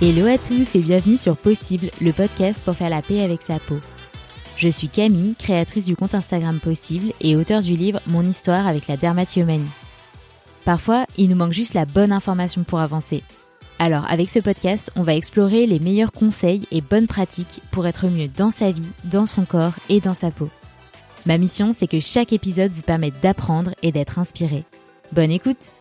Hello à tous et bienvenue sur Possible, le podcast pour faire la paix avec sa peau. Je suis Camille, créatrice du compte Instagram Possible et auteur du livre Mon histoire avec la dermatillomanie. Parfois, il nous manque juste la bonne information pour avancer. Alors, avec ce podcast, on va explorer les meilleurs conseils et bonnes pratiques pour être mieux dans sa vie, dans son corps et dans sa peau. Ma mission, c'est que chaque épisode vous permette d'apprendre et d'être inspiré. Bonne écoute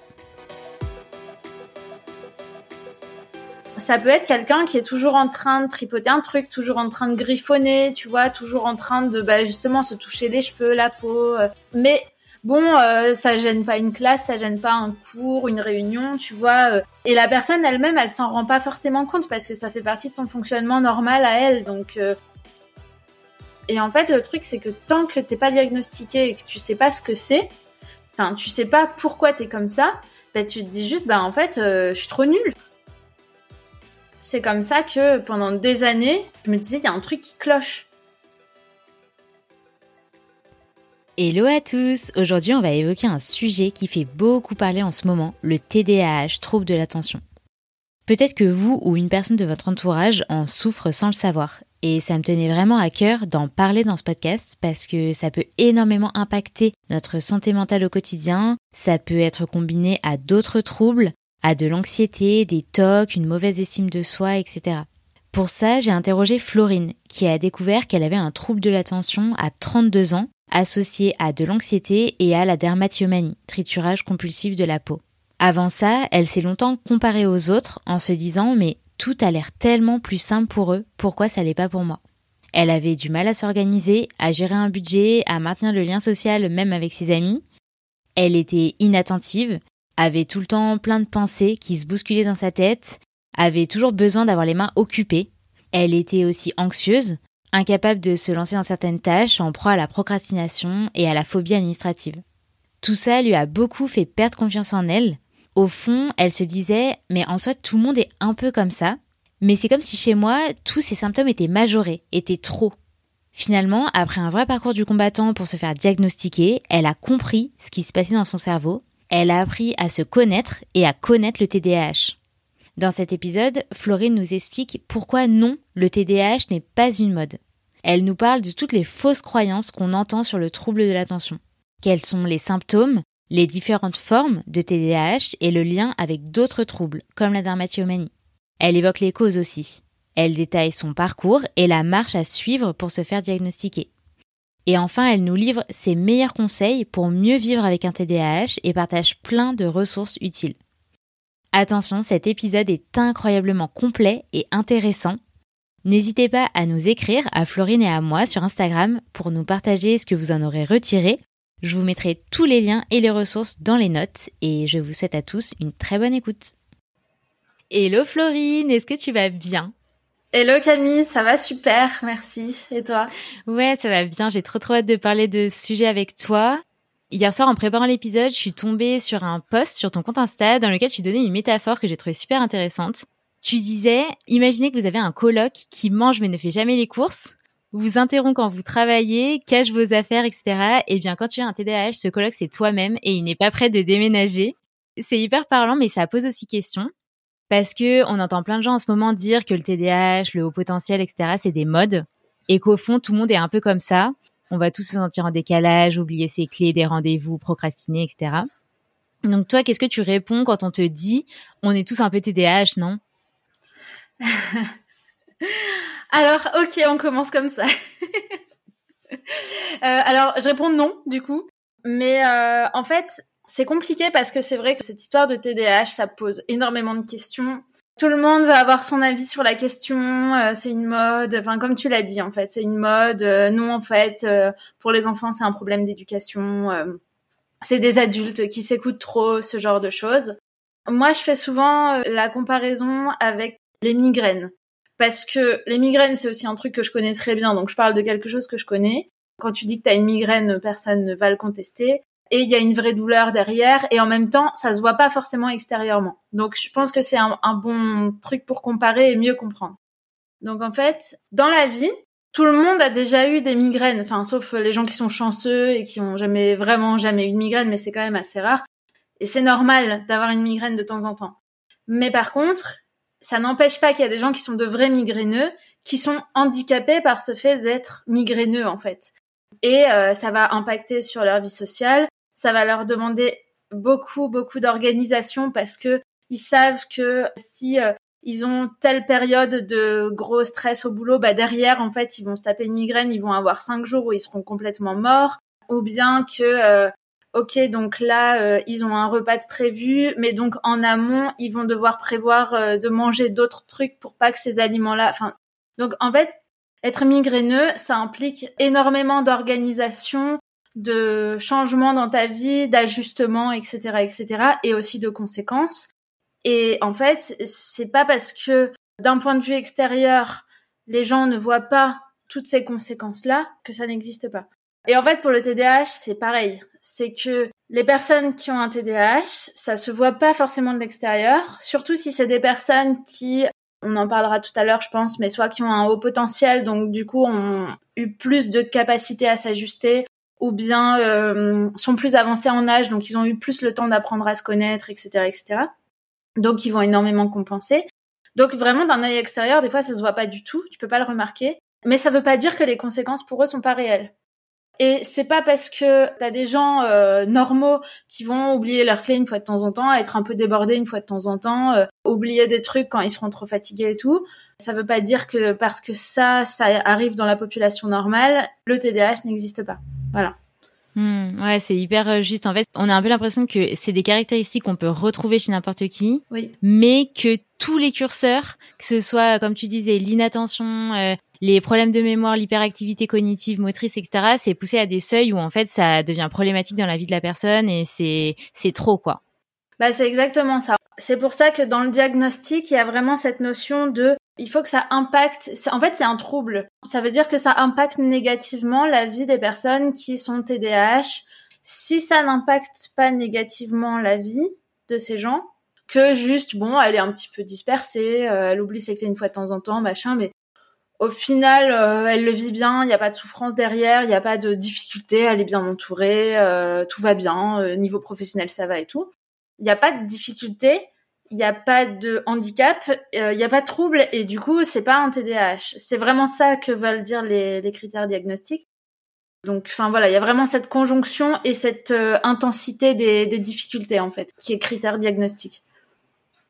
ça peut être quelqu'un qui est toujours en train de tripoter un truc, toujours en train de griffonner, tu vois, toujours en train de bah, justement se toucher les cheveux, la peau. Euh. Mais bon, euh, ça gêne pas une classe, ça gêne pas un cours, une réunion, tu vois. Euh. Et la personne elle-même, elle s'en rend pas forcément compte parce que ça fait partie de son fonctionnement normal à elle. Donc, et en fait, le truc c'est que tant que t'es pas diagnostiqué et que tu sais pas ce que c'est, enfin, tu sais pas pourquoi t'es comme ça, bah, tu te dis juste, bah en fait, je suis trop nulle. C'est comme ça que pendant des années, je me disais, il y a un truc qui cloche. Hello à tous Aujourd'hui, on va évoquer un sujet qui fait beaucoup parler en ce moment, le TDAH, trouble de l'attention. Peut-être que vous ou une personne de votre entourage en souffre sans le savoir. Et ça me tenait vraiment à cœur d'en parler dans ce podcast parce que ça peut énormément impacter notre santé mentale au quotidien, ça peut être combiné à d'autres troubles, à de l'anxiété, des tocs, une mauvaise estime de soi, etc. Pour ça, j'ai interrogé Florine, qui a découvert qu'elle avait un trouble de l'attention à 32 ans, associé à de l'anxiété et à la dermatillomanie, triturage compulsif de la peau. Avant ça, elle s'est longtemps comparée aux autres en se disant mais tout a l'air tellement plus simple pour eux, pourquoi ça l'est pas pour moi? Elle avait du mal à s'organiser, à gérer un budget, à maintenir le lien social même avec ses amis. Elle était inattentive, avait tout le temps plein de pensées qui se bousculaient dans sa tête, avait toujours besoin d'avoir les mains occupées. Elle était aussi anxieuse, incapable de se lancer dans certaines tâches, en proie à la procrastination et à la phobie administrative. Tout ça lui a beaucoup fait perdre confiance en elle. Au fond, elle se disait, mais en soi, tout le monde est un peu comme ça. Mais c'est comme si chez moi, tous ces symptômes étaient majorés, étaient trop. Finalement, après un vrai parcours du combattant pour se faire diagnostiquer, elle a compris ce qui se passait dans son cerveau elle a appris à se connaître et à connaître le TDAH. Dans cet épisode, Florine nous explique pourquoi non, le TDAH n'est pas une mode. Elle nous parle de toutes les fausses croyances qu'on entend sur le trouble de l'attention. Quels sont les symptômes, les différentes formes de TDAH et le lien avec d'autres troubles, comme la dermatillomanie. Elle évoque les causes aussi. Elle détaille son parcours et la marche à suivre pour se faire diagnostiquer. Et enfin, elle nous livre ses meilleurs conseils pour mieux vivre avec un TDAH et partage plein de ressources utiles. Attention, cet épisode est incroyablement complet et intéressant. N'hésitez pas à nous écrire à Florine et à moi sur Instagram pour nous partager ce que vous en aurez retiré. Je vous mettrai tous les liens et les ressources dans les notes et je vous souhaite à tous une très bonne écoute. Hello Florine, est-ce que tu vas bien? Hello Camille, ça va super, merci. Et toi? Ouais, ça va bien. J'ai trop trop hâte de parler de ce sujet avec toi. Hier soir, en préparant l'épisode, je suis tombée sur un post sur ton compte Insta dans lequel tu donnais une métaphore que j'ai trouvée super intéressante. Tu disais, imaginez que vous avez un coloc qui mange mais ne fait jamais les courses, vous interrompt quand vous travaillez, cache vos affaires, etc. Et eh bien, quand tu as un TDAH, ce coloc, c'est toi-même et il n'est pas prêt de déménager. C'est hyper parlant, mais ça pose aussi question parce que on entend plein de gens en ce moment dire que le TDAH, le haut potentiel, etc., c'est des modes et qu'au fond tout le monde est un peu comme ça. On va tous se sentir en décalage, oublier ses clés, des rendez-vous, procrastiner, etc. Donc toi, qu'est-ce que tu réponds quand on te dit on est tous un peu TDAH, non? Alors, ok, on commence comme ça. Euh, alors, je réponds non, du coup. Mais euh, en fait, c'est compliqué parce que c'est vrai que cette histoire de TDAH, ça pose énormément de questions. Tout le monde va avoir son avis sur la question. Euh, c'est une mode. Enfin, comme tu l'as dit, en fait, c'est une mode. Euh, non, en fait, euh, pour les enfants, c'est un problème d'éducation. c'est des adultes qui s'écoutent trop, ce genre de choses. Moi, je fais souvent la comparaison avec les migraines. Parce que les migraines, c'est aussi un truc que je connais très bien. Donc, je parle de quelque chose que je connais. Quand tu dis que tu as une migraine, personne ne va le contester et il y a une vraie douleur derrière et en même temps ça se voit pas forcément extérieurement. Donc je pense que c'est un, bon truc pour comparer et mieux comprendre. Donc en fait, dans la vie, tout le monde a déjà eu des migraines, enfin sauf les gens qui sont chanceux et qui ont jamais vraiment jamais eu de migraine, mais c'est quand même assez rare. Et c'est normal d'avoir une migraine de temps en temps. Mais par contre, ça n'empêche pas qu'il y a des gens qui sont de vrais migraineux, qui sont handicapés par ce fait d'être migraineux en fait. Et euh, ça va impacter sur leur vie sociale, ça va leur demander beaucoup beaucoup d'organisation parce que ils savent que si euh, ils ont telle période de gros stress au boulot, bah derrière en fait ils vont se taper une migraine, ils vont avoir cinq jours où ils seront complètement morts, ou bien que euh, ok donc là euh, ils ont un repas de prévu, mais donc en amont ils vont devoir prévoir euh, de manger d'autres trucs pour pas que ces aliments-là, enfin donc en fait être migraineux ça implique énormément d'organisation, de changements dans ta vie, d'ajustements, etc., etc., et aussi de conséquences. Et en fait, c'est pas parce que d'un point de vue extérieur, les gens ne voient pas toutes ces conséquences-là que ça n'existe pas. Et en fait, pour le TDAH, c'est pareil. C'est que les personnes qui ont un TDAH, ça se voit pas forcément de l'extérieur, surtout si c'est des personnes qui, on en parlera tout à l'heure, je pense, mais soit qui ont un haut potentiel, donc du coup ont eu plus de capacité à s'ajuster, ou bien euh, sont plus avancés en âge, donc ils ont eu plus le temps d'apprendre à se connaître, etc., etc. Donc, ils vont énormément compenser. Donc, vraiment, d'un œil extérieur, des fois, ça se voit pas du tout. Tu peux pas le remarquer. Mais ça veut pas dire que les conséquences pour eux sont pas réelles. Et c'est pas parce que t'as des gens euh, normaux qui vont oublier leur clé une fois de temps en temps, être un peu débordés une fois de temps en temps, euh, oublier des trucs quand ils seront trop fatigués et tout. Ça veut pas dire que parce que ça, ça arrive dans la population normale, le TDAH n'existe pas. Voilà. Hmm, ouais, c'est hyper euh, juste. En fait, on a un peu l'impression que c'est des caractéristiques qu'on peut retrouver chez n'importe qui, oui. mais que tous les curseurs, que ce soit, comme tu disais, l'inattention, euh, les problèmes de mémoire, l'hyperactivité cognitive, motrice, etc., c'est poussé à des seuils où en fait ça devient problématique dans la vie de la personne et c'est c'est trop quoi. Bah c'est exactement ça. C'est pour ça que dans le diagnostic, il y a vraiment cette notion de il faut que ça impacte. En fait, c'est un trouble. Ça veut dire que ça impacte négativement la vie des personnes qui sont TDAH. Si ça n'impacte pas négativement la vie de ces gens, que juste, bon, elle est un petit peu dispersée, euh, elle oublie clés une fois de temps en temps, machin, mais au final, euh, elle le vit bien, il n'y a pas de souffrance derrière, il n'y a pas de difficulté, elle est bien entourée, euh, tout va bien, niveau professionnel ça va et tout. Il n'y a pas de difficulté, il n'y a pas de handicap, euh, il n'y a pas de trouble et du coup c'est pas un TDAH. C'est vraiment ça que veulent dire les, critères diagnostiques. Donc enfin voilà, il y a vraiment cette conjonction et cette euh, intensité des, des, difficultés en fait qui est critère diagnostique.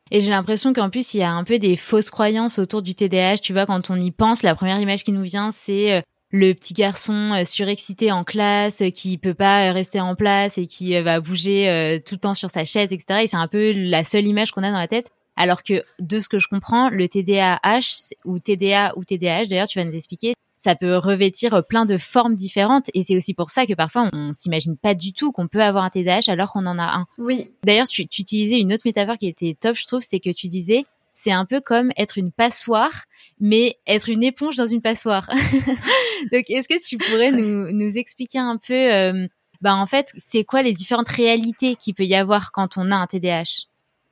Et j'ai l'impression qu'en plus il y a un peu des fausses croyances autour du TDAH. Tu vois, quand on y pense, la première image qui nous vient c'est euh, le petit garçon euh, surexcité en classe euh, qui peut pas euh, rester en place et qui va bouger tout le temps sur sa chaise, etc. Et c'est un peu la seule image qu'on a dans la tête. Alors que de ce que je comprends, le TDAH ou TDA ou TDAH, d'ailleurs, tu vas nous expliquer, ça peut revêtir plein de formes différentes et c'est aussi pour ça que parfois on s'imagine pas du tout qu'on peut avoir un TDAH alors qu'on en a un. Oui. D'ailleurs, tu, tu utilisais une autre métaphore qui était top, je trouve, c'est que tu disais c'est un peu comme être une passoire, mais être une éponge dans une passoire. Donc, est-ce que tu pourrais nous, expliquer un peu, euh, bah, en fait, c'est quoi les différentes réalités qu'il peut y avoir quand on a un TDAH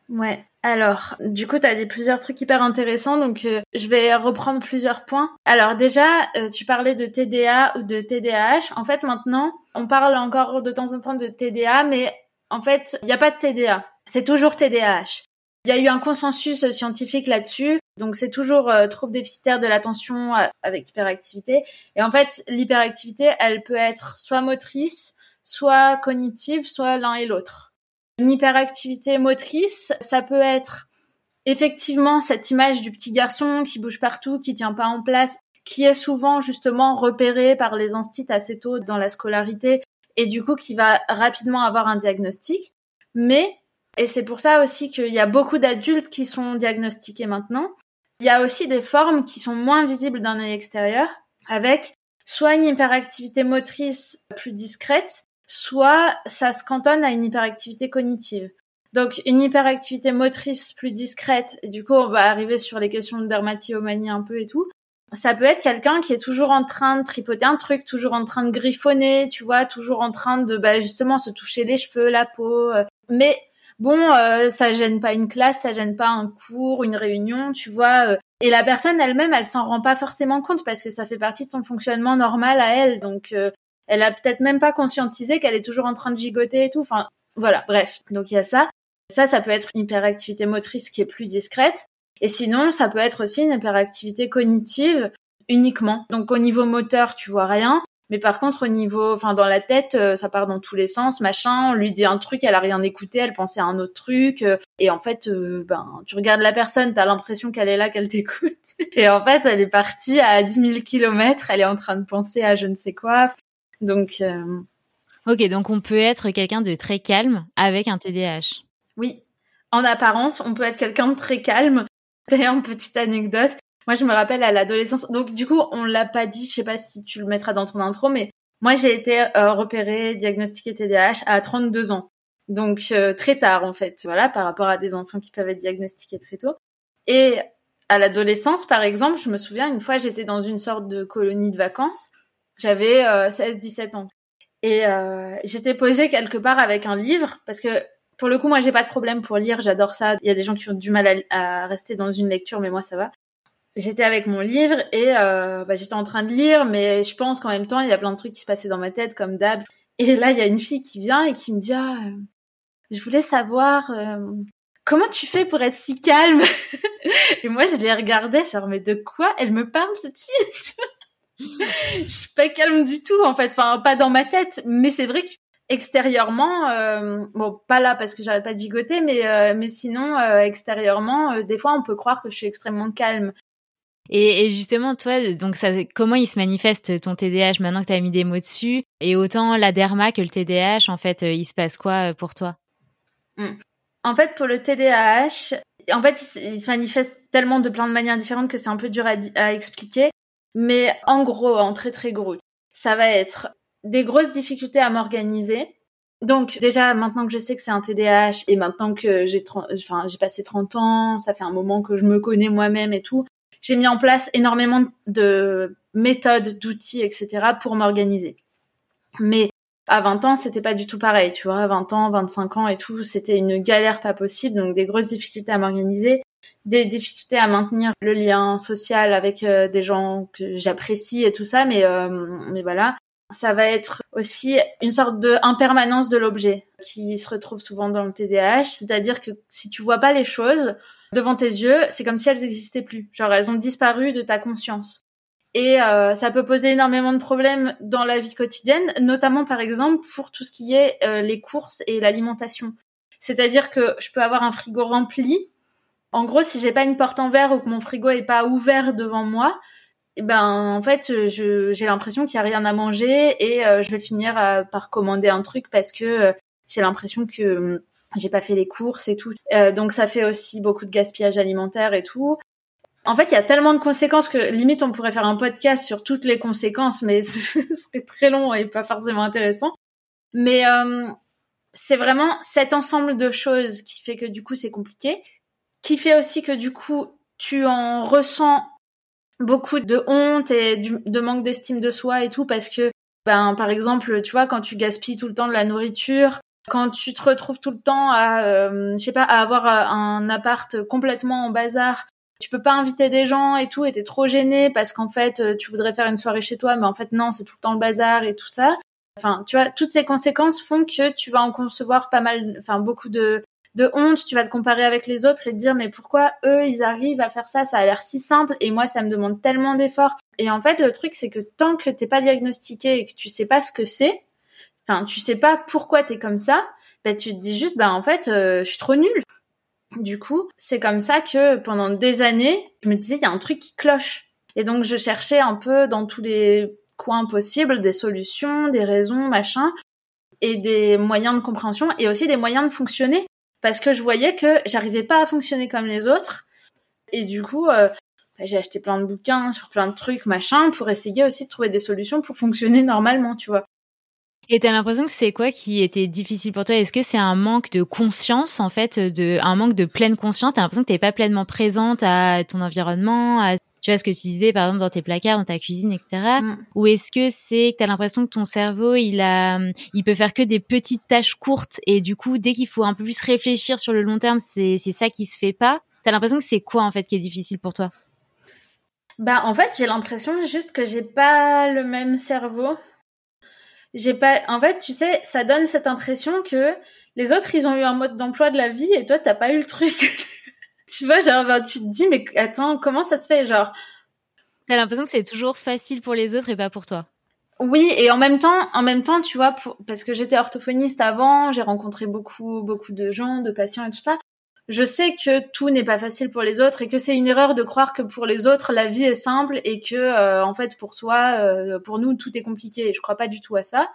Ouais. Alors, du coup, tu as dit plusieurs trucs hyper intéressants, donc euh, je vais reprendre plusieurs points. Alors déjà, euh, tu parlais de TDA ou de TDAH. En fait, maintenant, on parle encore de temps en temps de TDA, mais en fait, il n'y a pas de TDA. C'est toujours TDAH. Il y a eu un consensus scientifique là-dessus. Donc c'est toujours euh, trouble déficitaire de l'attention euh, avec hyperactivité. Et en fait, l'hyperactivité, elle peut être soit motrice, soit cognitive, soit l'un et l'autre. Une hyperactivité motrice, ça peut être effectivement cette image du petit garçon qui bouge partout, qui tient pas en place, qui est souvent justement repéré par les instits assez tôt dans la scolarité et du coup qui va rapidement avoir un diagnostic. Mais et c'est pour ça aussi qu'il y a beaucoup d'adultes qui sont diagnostiqués maintenant. Il y a aussi des formes qui sont moins visibles d'un œil extérieur, avec soit une hyperactivité motrice plus discrète, soit ça se cantonne à une hyperactivité cognitive. Donc une hyperactivité motrice plus discrète, et du coup on va arriver sur les questions de dermatillomanie un peu et tout. Ça peut être quelqu'un qui est toujours en train de tripoter un truc, toujours en train de griffonner, tu vois, toujours en train de bah, justement se toucher les cheveux, la peau. Euh. Mais bon, euh, ça gêne pas une classe, ça gêne pas un cours, une réunion, tu vois. Euh. et la personne elle-même, elle s'en rend pas forcément compte parce que ça fait partie de son fonctionnement normal à elle. Donc, euh, elle a peut-être même pas conscientisé qu'elle est toujours en train de gigoter et tout. Enfin, voilà, bref. Donc il y a ça. Ça, ça peut être une hyperactivité motrice qui est plus discrète. Et sinon, ça peut être aussi une hyperactivité cognitive uniquement. Donc au niveau moteur, tu vois rien, mais par contre, au niveau, enfin, dans la tête, euh, ça part dans tous les sens, machin. On lui dit un truc, elle a rien écouté, elle pensait à un autre truc. Euh, et en fait, euh, ben, tu regardes la personne, t'as l'impression qu'elle est là, qu'elle t'écoute. Et en fait, elle est partie à 10 000 kilomètres, elle est en train de penser à je ne sais quoi. Donc. Ok, donc on peut être quelqu'un de très calme avec un TDAH. Oui. En apparence, on peut être quelqu'un de très calme. D'ailleurs, petite anecdote, moi, je me rappelle à l'adolescence. Donc, du coup, on l'a pas dit. Je sais pas si tu le mettras dans ton intro, mais moi, j'ai été euh, repérée, diagnostiquée TDAH à 32 ans. Donc, euh, très tard, en fait. Voilà, par rapport à des enfants qui peuvent être diagnostiqués très tôt. Et à l'adolescence, par exemple, je me souviens, une fois, j'étais dans une sorte de colonie de vacances. J'avais 16-17 euh, ans. Et j'étais posée quelque part avec un livre, parce que pour le coup, moi, j'ai pas de problème pour lire, j'adore ça. Il y a des gens qui ont du mal à, rester dans une lecture, mais moi, ça va j'étais avec mon livre et euh, bah, j'étais en train de lire, mais je pense qu'en même temps, il y a plein de trucs qui se passaient dans ma tête, comme d'hab. Et là, il y a une fille qui vient et qui me dit ah, euh, je voulais savoir euh, comment tu fais pour être si calme? et moi, je l'ai regardée, genre mais de quoi elle me parle cette fille? Je suis pas calme du tout en fait, enfin pas dans ma tête, mais c'est vrai que extérieurement, euh, bon, pas là parce que j'arrête pas de gigoter, mais mais sinon extérieurement, des fois on peut croire que je suis extrêmement calme. Et, justement, toi, donc ça, comment il se manifeste ton TDAH maintenant que tu as mis des mots dessus? Et autant la derma que le TDAH, en fait, euh, il se passe quoi euh, pour toi? En fait, pour le TDAH, en fait, il, se manifeste tellement de plein de manières différentes que c'est un peu dur à, à expliquer. Mais en gros, en très très gros, ça va être des grosses difficultés à m'organiser. Donc déjà maintenant que je sais que c'est un TDAH et maintenant que j'ai enfin j'ai passé 30 ans, ça fait un moment que je me connais moi-même et tout, j'ai mis en place énormément de méthodes, d'outils, etc. pour m'organiser. Mais à 20 ans, c'était pas du tout pareil, tu vois. À 20 ans, 25 ans et tout, c'était une galère pas possible, donc des grosses difficultés à m'organiser, des difficultés à maintenir le lien social avec euh, des gens que j'apprécie et tout ça, mais euh, mais voilà. Ça va être aussi une sorte de impermanence de l'objet qui se retrouve souvent dans le TDAH, c'est-à-dire que si tu vois pas les choses, devant tes yeux, c'est comme si elles n'existaient plus. Genre, elles ont disparu de ta conscience. Et euh, ça peut poser énormément de problèmes dans la vie quotidienne, notamment par exemple pour tout ce qui est euh, les courses et l'alimentation. C'est-à-dire que je peux avoir un frigo rempli. En gros, si j'ai pas une porte en verre ou que mon frigo est pas ouvert devant moi, ben en fait, j'ai l'impression qu'il y a rien à manger et euh, je vais finir par commander un truc parce que j'ai l'impression que j'ai pas fait les courses et tout. Euh, donc ça fait aussi beaucoup de gaspillage alimentaire et tout. En fait, il y a tellement de conséquences que limite on pourrait faire un podcast sur toutes les conséquences, mais ce serait très long et pas forcément intéressant. Mais euh, c'est vraiment cet ensemble de choses qui fait que du coup c'est compliqué, qui fait aussi que du coup tu en ressens beaucoup de honte et de manque d'estime de soi et tout parce que ben par exemple tu vois quand tu gaspilles tout le temps de la nourriture quand tu te retrouves tout le temps à, euh, je sais pas, à avoir euh, un appart complètement en bazar, tu peux pas inviter des gens et tout, et t'es trop gêné parce qu'en fait, euh, tu voudrais faire une soirée chez toi, mais en fait non, c'est tout le temps le bazar et tout ça. Enfin, tu vois, toutes ces conséquences font que tu vas en concevoir pas mal, enfin beaucoup de de honte, tu vas te comparer avec les autres et te dire mais pourquoi eux ils arrivent à faire ça, ça a l'air si simple et moi ça me demande tellement d'efforts. Et en fait le truc c'est que tant que t'es pas diagnostiqué et que tu sais pas ce que c'est, enfin tu sais pas pourquoi t'es comme ça, bah tu te dis juste bah en fait euh, je suis trop nulle. Du coup, c'est comme ça que pendant des années, je me disais il y a un truc qui cloche. Et donc je cherchais un peu dans tous les coins possibles des solutions, des raisons, machin, et des moyens de compréhension et aussi des moyens de fonctionner parce que je voyais que j'arrivais pas à fonctionner comme les autres. Et du coup, euh, bah, j'ai acheté plein de bouquins sur plein de trucs, machin, pour essayer aussi de trouver des solutions pour fonctionner normalement, tu vois. Et t'as l'impression que c'est quoi qui était difficile pour toi? Est-ce que c'est un manque de conscience en fait, de un manque de pleine conscience? T'as l'impression que t'es pas pleinement présente à ton environnement, tu vois ce que tu disais par exemple dans tes placards, dans ta cuisine, etc. Mm. Ou est-ce que c'est que t'as l'impression que ton cerveau il a, il peut faire que des petites tâches courtes et du coup dès qu'il faut un peu plus réfléchir sur le long terme, c'est c'est ça qui se fait pas T'as l'impression que c'est quoi en fait qui est difficile pour toi? Bah en fait j'ai l'impression juste que j'ai pas le même cerveau j'ai pas en fait tu sais ça donne cette impression que les autres ils ont eu un mode d'emploi de la vie et toi t'as pas eu le truc tu vois, genre, ben, tu te dis, mais attends, comment ça se fait Genre? T'as l'impression que c'est toujours facile pour les autres et pas pour toi. Oui, et en même temps, en même temps, tu vois, pour, parce que j'étais orthophoniste avant, j'ai rencontré beaucoup, beaucoup de gens, de patients et tout ça. Je sais que tout n'est pas facile pour les autres et que c'est une erreur de croire que pour les autres la vie est simple et que euh, en fait pour soi, euh, pour nous tout est compliqué. Je crois pas du tout à ça.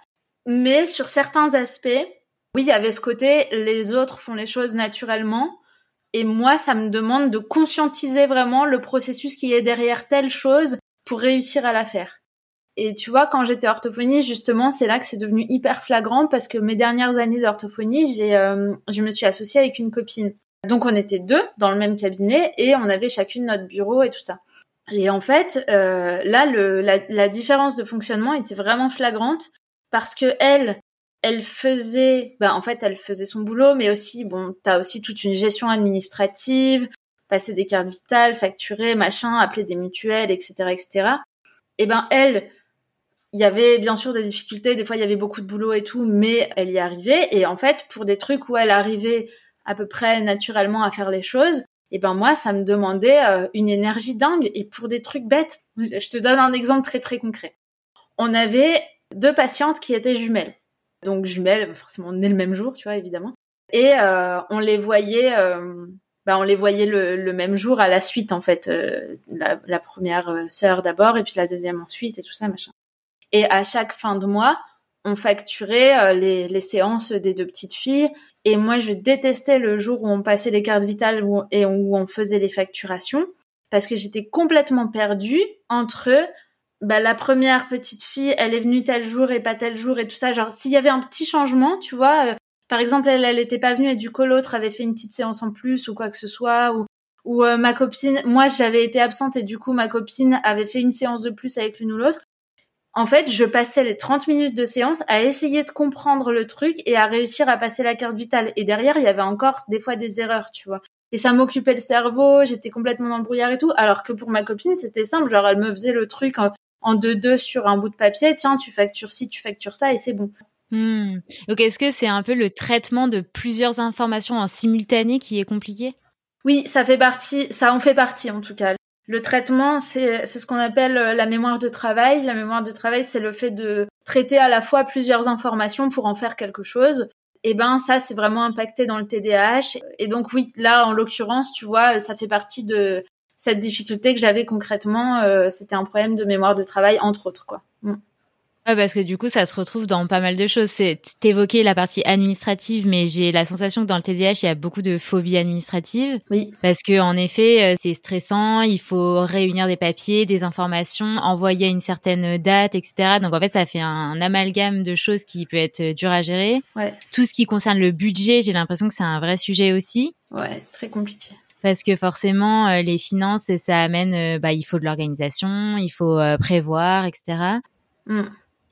Mais sur certains aspects, oui, il y avait ce côté les autres font les choses naturellement et moi, ça me demande de conscientiser vraiment le processus qui est derrière telle chose pour réussir à la faire. Et tu vois, quand j'étais orthophonie, justement, c'est là que c'est devenu hyper flagrant parce que mes dernières années d'orthophonie, j'ai, euh, je me suis associée avec une copine. Donc on était deux dans le même cabinet et on avait chacune notre bureau et tout ça. Et en fait, euh, là, le, la, la différence de fonctionnement était vraiment flagrante parce que elle, elle faisait, bah, en fait, elle faisait son boulot, mais aussi, bon, t'as aussi toute une gestion administrative, passer des cartes vitales, facturer, machin, appeler des mutuelles, etc., etc. Et ben, elle, il y avait bien sûr des difficultés, des fois il y avait beaucoup de boulot et tout, mais elle y arrivait. Et en fait, pour des trucs où elle arrivait à peu près naturellement à faire les choses, et ben moi, ça me demandait euh, une énergie dingue. Et pour des trucs bêtes, je te donne un exemple très très concret. On avait deux patientes qui étaient jumelles donc jumelles, forcément nées le même jour, tu vois, évidemment. Et euh, on les voyait, euh, bah, on les voyait le, même jour à la suite, en fait. Euh, la, première sœur d'abord, et puis la deuxième ensuite, et tout ça, machin. Et à chaque fin de mois, on facturait les, les séances des deux petites filles. Et moi, je détestais le jour où on passait les cartes vitales et où on faisait les facturations, parce que j'étais complètement perdue entre bah, la première petite fille, elle est venue tel jour et pas tel jour et tout ça. Genre, s'il y avait un petit changement, tu vois, euh, par exemple, elle, elle était pas venue et du coup l'autre avait fait une petite séance en plus ou quoi que ce soit, ou, ou euh, ma copine, moi j'avais été absente et du coup ma copine avait fait une séance de plus avec l'une ou l'autre. En fait, je passais les 30 minutes de séance à essayer de comprendre le truc et à réussir à passer la carte vitale. Et derrière, il y avait encore des fois des erreurs, tu vois. Et ça m'occupait le cerveau, j'étais complètement dans le brouillard et tout. Alors que pour ma copine, c'était simple. Genre, elle me faisait le truc en deux-deux sur un bout de papier, tiens, tu factures ci, tu factures ça et c'est bon. Hmm. Donc est-ce que c'est un peu le traitement de plusieurs informations en simultané qui est compliqué? Oui, ça fait partie, ça en fait partie en tout cas. Le traitement, c'est ce qu'on appelle euh, la mémoire de travail. La mémoire de travail, c'est le fait de traiter à la fois plusieurs informations pour en faire quelque chose. Et eh ben ça, c'est vraiment impacté dans le TDAH. Et donc oui, là en l'occurrence, tu vois, ça fait partie de cette difficulté que j'avais concrètement, euh, c'était un problème de mémoire de travail, entre autres, quoi. Mm. parce que du coup, ça se retrouve dans pas mal de choses. T'évoquais la partie administrative, mais j'ai la sensation que dans le TDAH, il y a beaucoup de phobies administratives. Oui. Parce que en effet, euh, c'est stressant. Il faut réunir des papiers, des informations, envoyer à une certaine date, etc. Donc en fait, ça fait un, amalgame de choses qui peut être dur à gérer. Ouais. Tout ce qui concerne le budget, j'ai l'impression que c'est un vrai sujet aussi. Ouais, très compliqué parce que forcément euh, les finances ça amène euh, bah il faut de l'organisation il faut euh, prévoir etc mm.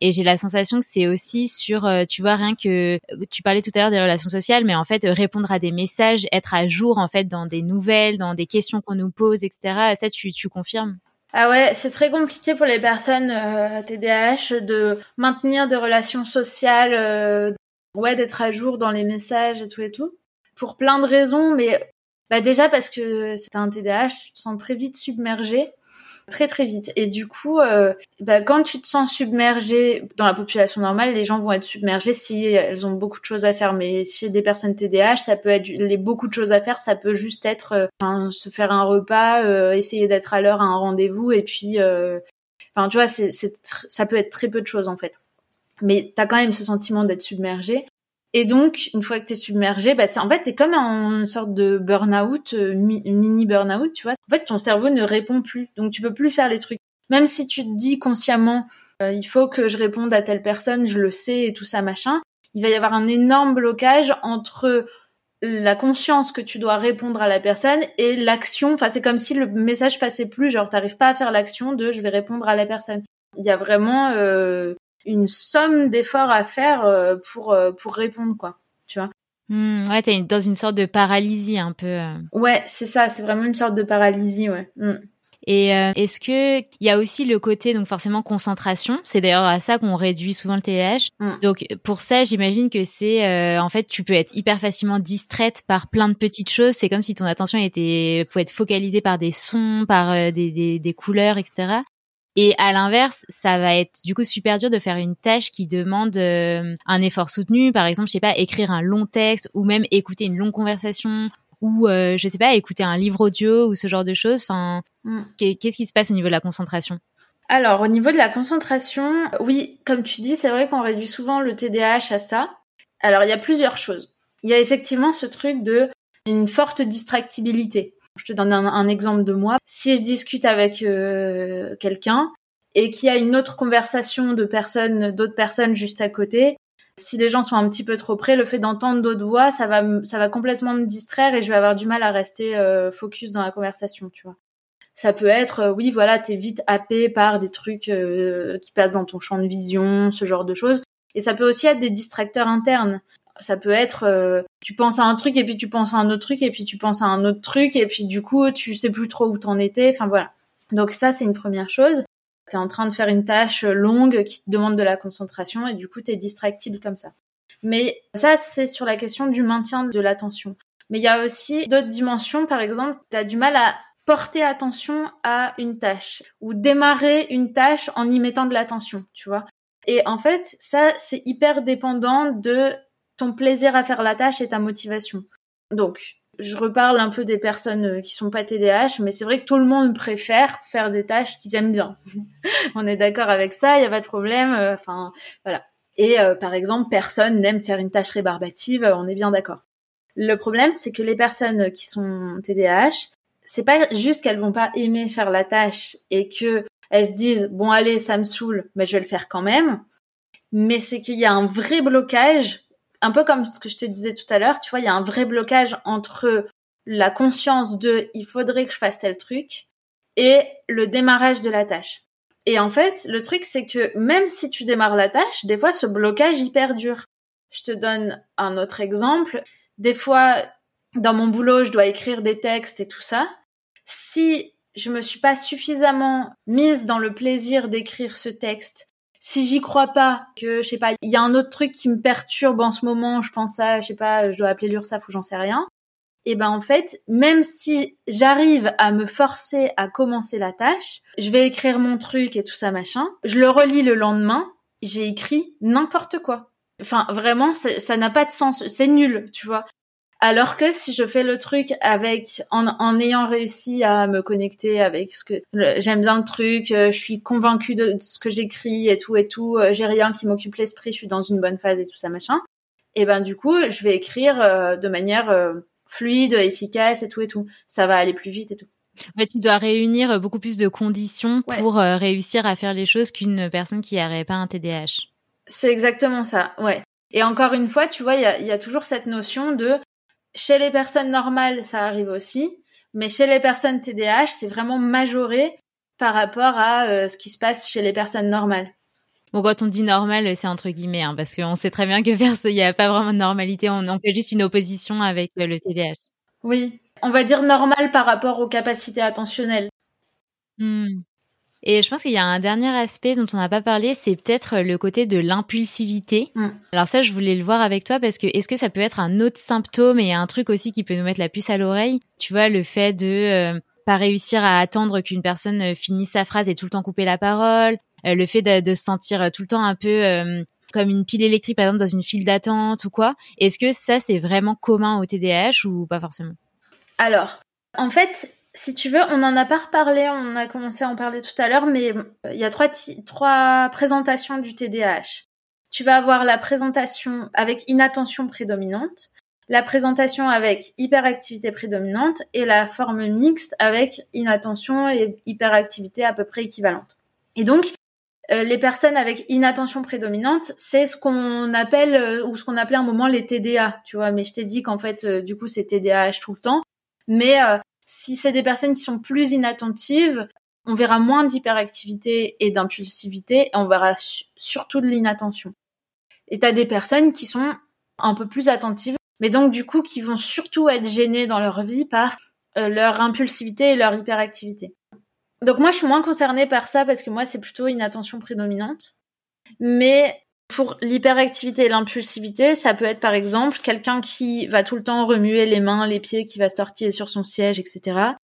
et j'ai la sensation que c'est aussi sur tu vois rien que tu parlais tout à l'heure des relations sociales mais en fait répondre à des messages être à jour en fait dans des nouvelles dans des questions qu'on nous pose etc ça tu tu confirmes? Ah ouais, c'est très compliqué pour les personnes TDAH de maintenir des relations sociales, ouais, d'être à jour dans les messages et tout et tout. Pour plein de raisons, mais bah déjà parce que c'est un TDAH, tu te sens très vite submergé, très très vite. Et du coup, euh, bah, quand tu te sens submergé dans la population normale, les gens vont être submergés si elles ont beaucoup de choses à faire. Mais chez des personnes TDAH, ça peut être les beaucoup de choses à faire, ça peut juste être euh, se faire un repas, euh, essayer d'être à l'heure à un rendez-vous, et puis, enfin, tu vois, c'est, ça peut être très peu de choses en fait. Mais t'as quand même ce sentiment d'être submergé. Et donc, une fois que tu es submergé, bah, c'est en fait, tu es comme en une sorte de burn-out, euh, mini burn-out, tu vois. En fait, ton cerveau ne répond plus. Donc, tu peux plus faire les trucs. Même si tu te dis consciemment, euh, il faut que je réponde à telle personne, je le sais et tout ça, machin, il va y avoir un énorme blocage entre la conscience que tu dois répondre à la personne et l'action. Enfin, c'est comme si le message passait plus, genre, t'arrives pas à faire l'action de je vais répondre à la personne. Il y a vraiment euh, une somme d'efforts à faire euh, pour euh, pour répondre quoi tu vois mmh, ouais t'es dans une sorte de paralysie un peu euh. ouais c'est ça c'est vraiment une sorte de paralysie ouais mmh. Et euh, est-ce que il y a aussi le côté donc forcément concentration C'est d'ailleurs à ça qu'on réduit souvent le TDAH. Mm. Donc pour ça, j'imagine que c'est euh, en fait tu peux être hyper facilement distraite par plein de petites choses. C'est comme si ton attention était pouvait être focalisée par des sons, par euh, des, des, des couleurs, etc. Et à l'inverse, ça va être du coup super dur de faire une tâche qui demande un effort soutenu. Par exemple, je sais pas, écrire un long texte ou même écouter une longue conversation ou euh, je sais pas écouter un livre audio ou ce genre de choses. Enfin mm. qu'est-ce qui se passe au niveau de la concentration? Alors au niveau de la concentration oui comme tu dis c'est vrai qu'on réduit souvent le TDAH à ça. Alors il y a plusieurs choses. Il y a effectivement ce truc de une forte distractibilité je te donne un, exemple de moi si je discute avec euh, quelqu'un et qu'il y a une autre conversation de personnes d'autres personnes juste à côté si les gens sont un petit peu trop près, le fait d'entendre d'autres voix, ça va, complètement me distraire et je vais avoir du mal à rester euh, focus dans la conversation, tu vois. Ça peut être, euh, oui, voilà, t'es vite happé par des trucs qui passent dans ton champ de vision, ce genre de choses. Et ça peut aussi être des distracteurs internes. Ça peut être, tu penses à un truc et puis tu penses à un autre truc et puis tu penses à un autre truc et puis du coup tu sais plus trop où t'en étais. Enfin voilà. Donc ça c'est une première chose tu es en train de faire une tâche longue qui te demande de la concentration et du coup, tu es distractible comme ça. Mais ça, c'est sur la question du maintien de l'attention. Mais il y a aussi d'autres dimensions, par exemple, tu as du mal à porter attention à une tâche ou démarrer une tâche en y mettant de l'attention, tu vois. Et en fait, ça, c'est hyper dépendant de ton plaisir à faire la tâche et ta motivation. Donc, je reparle un peu des personnes euh, qui sont pas TDAH, mais c'est vrai que tout le monde préfère faire des tâches qu'ils aiment bien. on est d'accord avec ça, il y a pas de problème. Euh, enfin, voilà. Et euh, par exemple, personne n'aime faire une tâche rébarbative, on est bien d'accord. Le problème, c'est que les personnes qui sont TDAH, c'est pas juste qu'elles vont pas aimer faire la tâche et que elles se disent bon allez, ça me saoule, mais je vais le faire quand même. Mais c'est qu'il y a un vrai blocage un peu comme ce que je te disais tout à l'heure, tu vois, il y a un vrai blocage entre la conscience de il faudrait que je fasse tel truc et le démarrage de la tâche. Et en fait, le truc, c'est que même si tu démarres la tâche, des fois, ce blocage, il perdure. Je te donne un autre exemple. Des fois, dans mon boulot, je dois écrire des textes et tout ça. Si je me suis pas suffisamment mise dans le plaisir d'écrire ce texte si j'y crois pas, que je sais pas, il y a un autre truc qui me perturbe en ce moment, je pense à, je sais pas, je dois appeler l'URSSAF ou j'en sais rien. Et ben en fait, même si j'arrive à me forcer à commencer la tâche, je vais écrire mon truc et tout ça machin, je le relis le lendemain, j'ai écrit n'importe quoi. Enfin vraiment, ça n'a pas de sens, c'est nul, tu vois. Alors que si je fais le truc avec en, en ayant réussi à me connecter avec ce que j'aime bien le truc, euh, je suis convaincue de, ce que j'écris et tout et tout, euh, j'ai rien qui m'occupe l'esprit, je suis dans une bonne phase et tout ça machin. Et ben du coup, je vais écrire euh, de manière fluide, efficace et tout et tout. Ça va aller plus vite et tout. Mais tu dois réunir beaucoup plus de conditions pour réussir à faire les choses qu'une personne qui n'aurait pas un TDAH. C'est exactement ça, ouais. Et encore une fois, tu vois, il y a, y a, toujours cette notion de chez les personnes normales, ça arrive aussi, mais chez les personnes TDAH, c'est vraiment majoré par rapport à euh, ce qui se passe chez les personnes normales. Bon, quand on dit normal, c'est entre guillemets, hein, parce qu'on sait très bien que il n'y a pas vraiment de normalité. On, fait juste une opposition avec euh, le TDAH. Oui, on va dire normal par rapport aux capacités attentionnelles. Hmm. Et je pense qu'il y a un dernier aspect dont on n'a pas parlé, c'est peut-être le côté de l'impulsivité. Mm. Alors ça, je voulais le voir avec toi parce que est-ce que ça peut être un autre symptôme et un truc aussi qui peut nous mettre la puce à l'oreille? Tu vois, le fait de euh, pas réussir à attendre qu'une personne euh, finisse sa phrase et tout le temps couper la parole, euh, le fait de, se sentir tout le temps un peu comme une pile électrique par exemple dans une file d'attente ou quoi. Est-ce que ça c'est vraiment commun au TDAH ou pas forcément? Alors, en fait, si tu veux, on en a pas reparlé, on a commencé à en parler tout à l'heure, mais euh, il y a trois, trois présentations du TDAH. Tu vas avoir la présentation avec inattention prédominante, la présentation avec hyperactivité prédominante et la forme mixte avec inattention et hyperactivité à peu près équivalente. Et donc, euh, les personnes avec inattention prédominante, c'est ce qu'on appelle euh, ou ce qu'on appelait un moment les TDA, tu vois. Mais je t'ai dit qu'en fait, du coup, c'est TDAH tout le temps. Mais si c'est des personnes qui sont plus inattentives, on verra moins d'hyperactivité et d'impulsivité et on verra surtout de l'inattention. Et t'as des personnes qui sont un peu plus attentives, mais donc du coup qui vont surtout être gênées dans leur vie par euh, leur impulsivité et leur hyperactivité. Donc moi, je suis moins concernée par ça parce que moi, c'est plutôt une attention prédominante. Mais pour l'hyperactivité et l'impulsivité, ça peut être par exemple quelqu'un qui va tout le temps remuer les mains, les pieds, qui va se tortiller sur son siège, etc.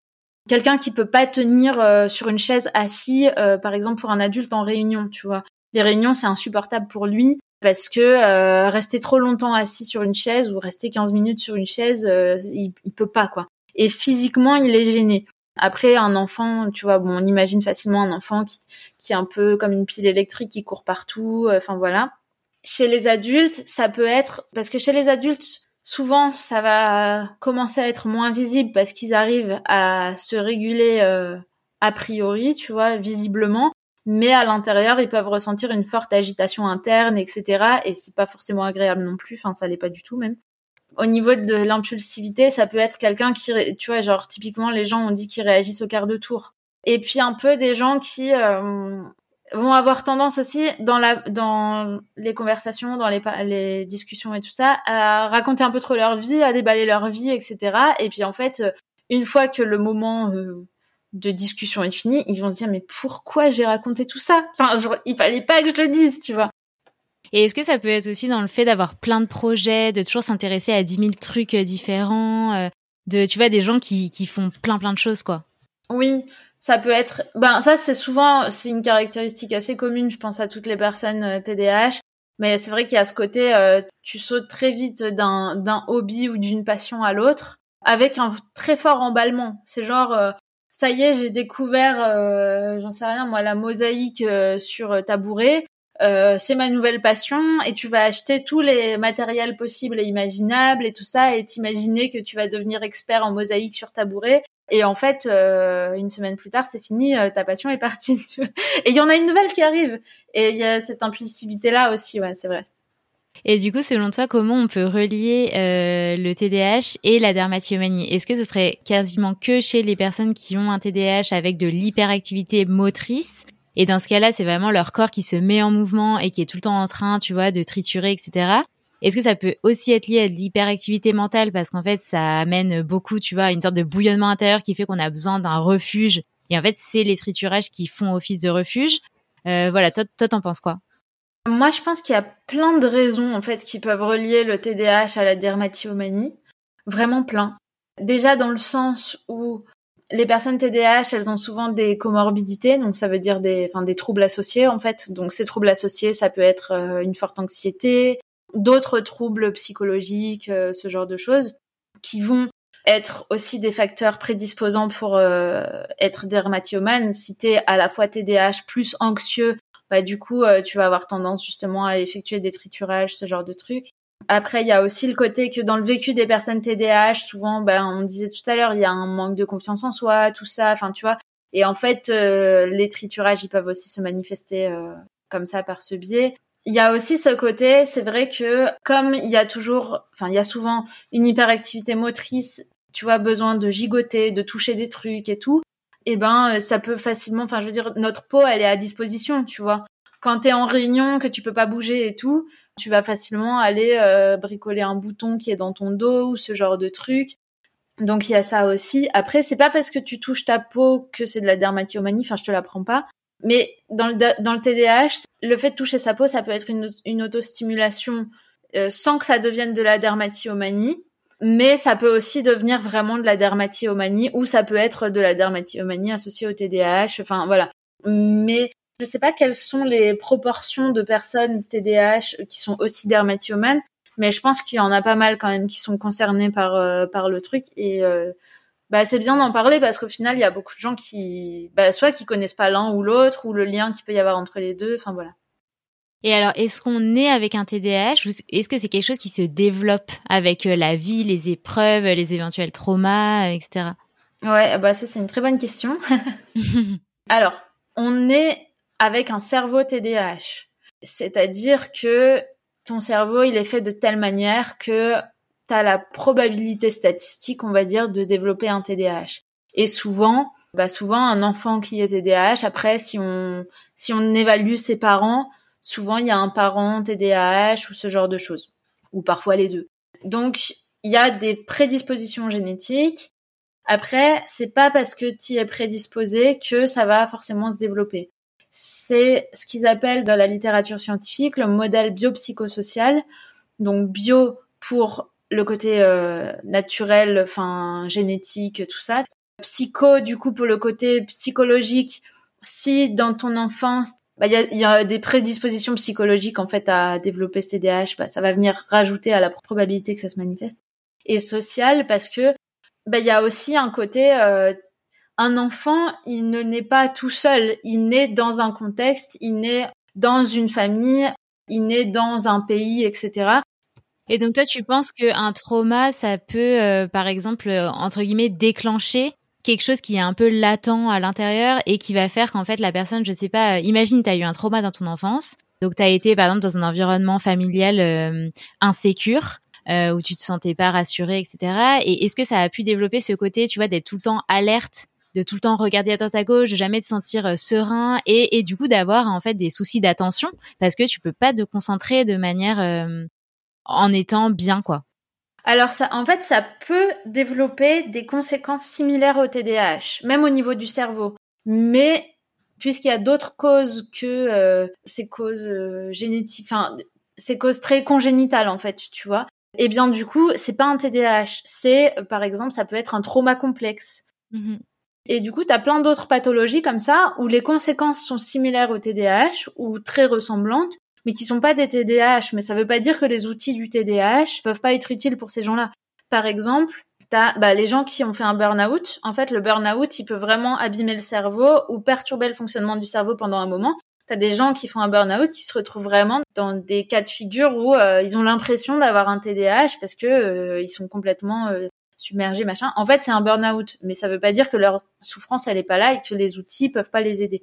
Quelqu'un qui peut pas tenir euh, sur une chaise assis, euh, par exemple pour un adulte en réunion, tu vois. Les réunions, c'est insupportable pour lui parce que euh, rester trop longtemps assis sur une chaise ou rester 15 minutes sur une chaise, il, il peut pas quoi. Et physiquement, il est gêné. Après, un enfant, tu vois, bon, on imagine facilement un enfant qui, qui est un peu comme une pile électrique qui court partout. Euh, enfin voilà. Chez les adultes, ça peut être parce que chez les adultes, souvent, ça va commencer à être moins visible parce qu'ils arrivent à se réguler euh, a priori, tu vois, visiblement. Mais à l'intérieur, ils peuvent ressentir une forte agitation interne, etc. Et c'est pas forcément agréable non plus. Enfin, ça l'est pas du tout même au niveau de l'impulsivité, ça peut être quelqu'un qui, tu vois, genre typiquement les gens ont dit qu'ils réagissent au quart de tour. Et puis un peu des gens qui euh, vont avoir tendance aussi dans la dans les conversations, dans les les discussions et tout ça, à raconter un peu trop leur vie, à déballer leur vie, etc. Et puis en fait, une fois que le moment euh, de discussion est fini, ils vont se dire mais pourquoi j'ai raconté tout ça? Enfin, genre, il fallait pas que je le dise, tu vois. Et est-ce que ça peut être aussi dans le fait d'avoir plein de projets, de toujours s'intéresser à 10 000 trucs euh, différents, euh, de, tu vois, des gens qui, qui font plein plein de choses, quoi? Oui, ça peut être. Ben, ça, c'est souvent, c'est une caractéristique assez commune, je pense, à toutes les personnes TDAH. Euh, Mais c'est vrai qu'il y a ce côté, tu sautes très vite d'un, d'un hobby ou d'une passion à l'autre, avec un très fort emballement. C'est genre, ça y est, j'ai découvert, j'en sais rien, moi, la mosaïque sur tabouret. Euh, c'est ma nouvelle passion et tu vas acheter tous les matériels possibles et imaginables et tout ça et t'imaginer que tu vas devenir expert en mosaïque sur tabouret et en fait euh, une semaine plus tard c'est fini euh, ta passion est partie et il y en a une nouvelle qui arrive. Et il y a cette impulsivité là aussi ouais c'est vrai. Et du coup, selon toi, comment on peut relier le TDAH et la dermatillomanie Est-ce que ce serait quasiment que chez les personnes qui ont un TDAH avec de l'hyperactivité motrice? Et dans ce cas-là, c'est vraiment leur corps qui se met en mouvement et qui est tout le temps en train, tu vois, de triturer, etc. Est-ce que ça peut aussi être lié à l'hyperactivité mentale? Parce qu'en fait, ça amène beaucoup, tu vois, à une sorte de bouillonnement intérieur qui fait qu'on a besoin d'un refuge. Et en fait, c'est les triturages qui font office de refuge. Euh, voilà, toi, toi, t'en penses quoi? Moi, je pense qu'il y a plein de raisons en fait qui peuvent relier le TDAH à la dermatillomanie. Vraiment plein. Déjà dans le sens où les personnes TDAH, elles ont souvent des comorbidités, donc ça veut dire des, enfin, des troubles associés en fait. Donc ces troubles associés, ça peut être euh, une forte anxiété, d'autres troubles psychologiques, euh, ce genre de choses, qui vont être aussi des facteurs prédisposants pour euh, être dermatillomane. Si t'es à la fois TDAH plus anxieux, bah du coup tu vas avoir tendance justement à effectuer des triturages, ce genre de trucs. Après, il y a aussi le côté que dans le vécu des personnes TDAH, souvent, ben, on disait tout à l'heure, il y a un manque de confiance en soi, tout ça, enfin, tu vois. Et en fait, euh, les triturages, ils peuvent aussi se manifester euh, comme ça par ce biais. Il y a aussi ce côté, c'est vrai que comme il y a toujours, enfin, il y a souvent une hyperactivité motrice, tu vois, besoin de gigoter, de toucher des trucs et tout, et eh ben, ça peut facilement, enfin, je veux dire, notre peau, elle est à disposition, tu vois. Quand t'es en réunion, que tu peux pas bouger et tout, tu vas facilement aller euh, bricoler un bouton qui est dans ton dos ou ce genre de truc. Donc il y a ça aussi. Après, c'est pas parce que tu touches ta peau que c'est de la dermatillomanie, enfin je te l'apprends pas. Mais dans le, dans le TDAH, le fait de toucher sa peau, ça peut être une, une autostimulation euh, sans que ça devienne de la dermatillomanie. Mais ça peut aussi devenir vraiment de la dermatillomanie ou ça peut être de la dermatillomanie associée au TDAH. Enfin voilà. Mais je ne sais pas quelles sont les proportions de personnes TDAH qui sont aussi dermatiomanes, mais je pense qu'il y en a pas mal quand même qui sont concernés par euh, par le truc et euh, bah c'est bien d'en parler parce qu'au final il y a beaucoup de gens qui bah, soit qui connaissent pas l'un ou l'autre ou le lien qu'il peut y avoir entre les deux. Enfin voilà. Et alors, est-ce qu'on est avec un TDAH ou est-ce que c'est quelque chose qui se développe avec euh, la vie, les épreuves, les éventuels traumas, etc. Ouais, bah ça c'est une très bonne question. alors, on est avec un cerveau TDAH. C'est-à-dire que ton cerveau, il est fait de telle manière que tu as la probabilité statistique, on va dire, de développer un TDAH. Et souvent, bah souvent un enfant qui est TDAH, après si on si on évalue ses parents, souvent il y a un parent TDAH ou ce genre de choses ou parfois les deux. Donc il y a des prédispositions génétiques Après, c'est pas parce que tu es prédisposé que ça va forcément se développer. C'est ce qu'ils appellent dans la littérature scientifique le modèle biopsychosocial. Donc bio pour le côté euh, naturel, enfin génétique, tout ça. Psycho du coup pour le côté psychologique. Si dans ton enfance bah, il y, a, des prédispositions psychologiques en fait à développer ce TDAH, bah, ça va venir rajouter à la probabilité que ça se manifeste. Et social parce que bah, il y a aussi un côté euh, un enfant, il ne naît pas tout seul, il naît dans un contexte, il naît dans une famille, il naît dans un pays, etc. Et donc toi, tu penses qu'un trauma, ça peut, euh, par exemple, euh, entre guillemets, déclencher quelque chose qui est un peu latent à l'intérieur et qui va faire qu'en fait la personne, je sais pas, imagine tu as eu un trauma dans ton enfance, donc tu as été par exemple dans un environnement familial insécure euh, où tu te sentais pas rassuré, etc. Et est-ce que ça a pu développer ce côté, tu vois, d'être tout le temps alerte, de tout le temps regarder à droite à gauche, de jamais te sentir euh, serein et, et du coup d'avoir en fait des soucis d'attention? Parce que tu peux pas te concentrer de manière euh, en étant bien, quoi. Alors ça, en fait, ça peut développer des conséquences similaires au TDAH, même au niveau du cerveau. Mais puisqu'il y a d'autres causes que euh, ces causes génétiques, enfin ces causes très congénitales en fait, tu vois. Eh bien, du coup, c'est pas un TDAH. C'est, par exemple, ça peut être un trauma complexe. Mhm. Et du coup, tu as plein d'autres pathologies comme ça où les conséquences sont similaires au TDAH ou très ressemblantes, mais qui sont pas des TDAH. Mais ça veut pas dire que les outils du TDAH peuvent pas être utiles pour ces gens-là. Par exemple, t'as bah, les gens qui ont fait un burn-out. En fait, le burn-out, il peut vraiment abîmer le cerveau ou perturber le fonctionnement du cerveau pendant un moment. T'as des gens qui font un burn-out qui se retrouvent vraiment dans des cas de figure où euh, ils ont l'impression d'avoir un TDAH parce que euh, ils sont complètement euh, submergés, machin. En fait, c'est un burn-out, mais ça veut pas dire que leur souffrance elle est pas là et que les outils peuvent pas les aider.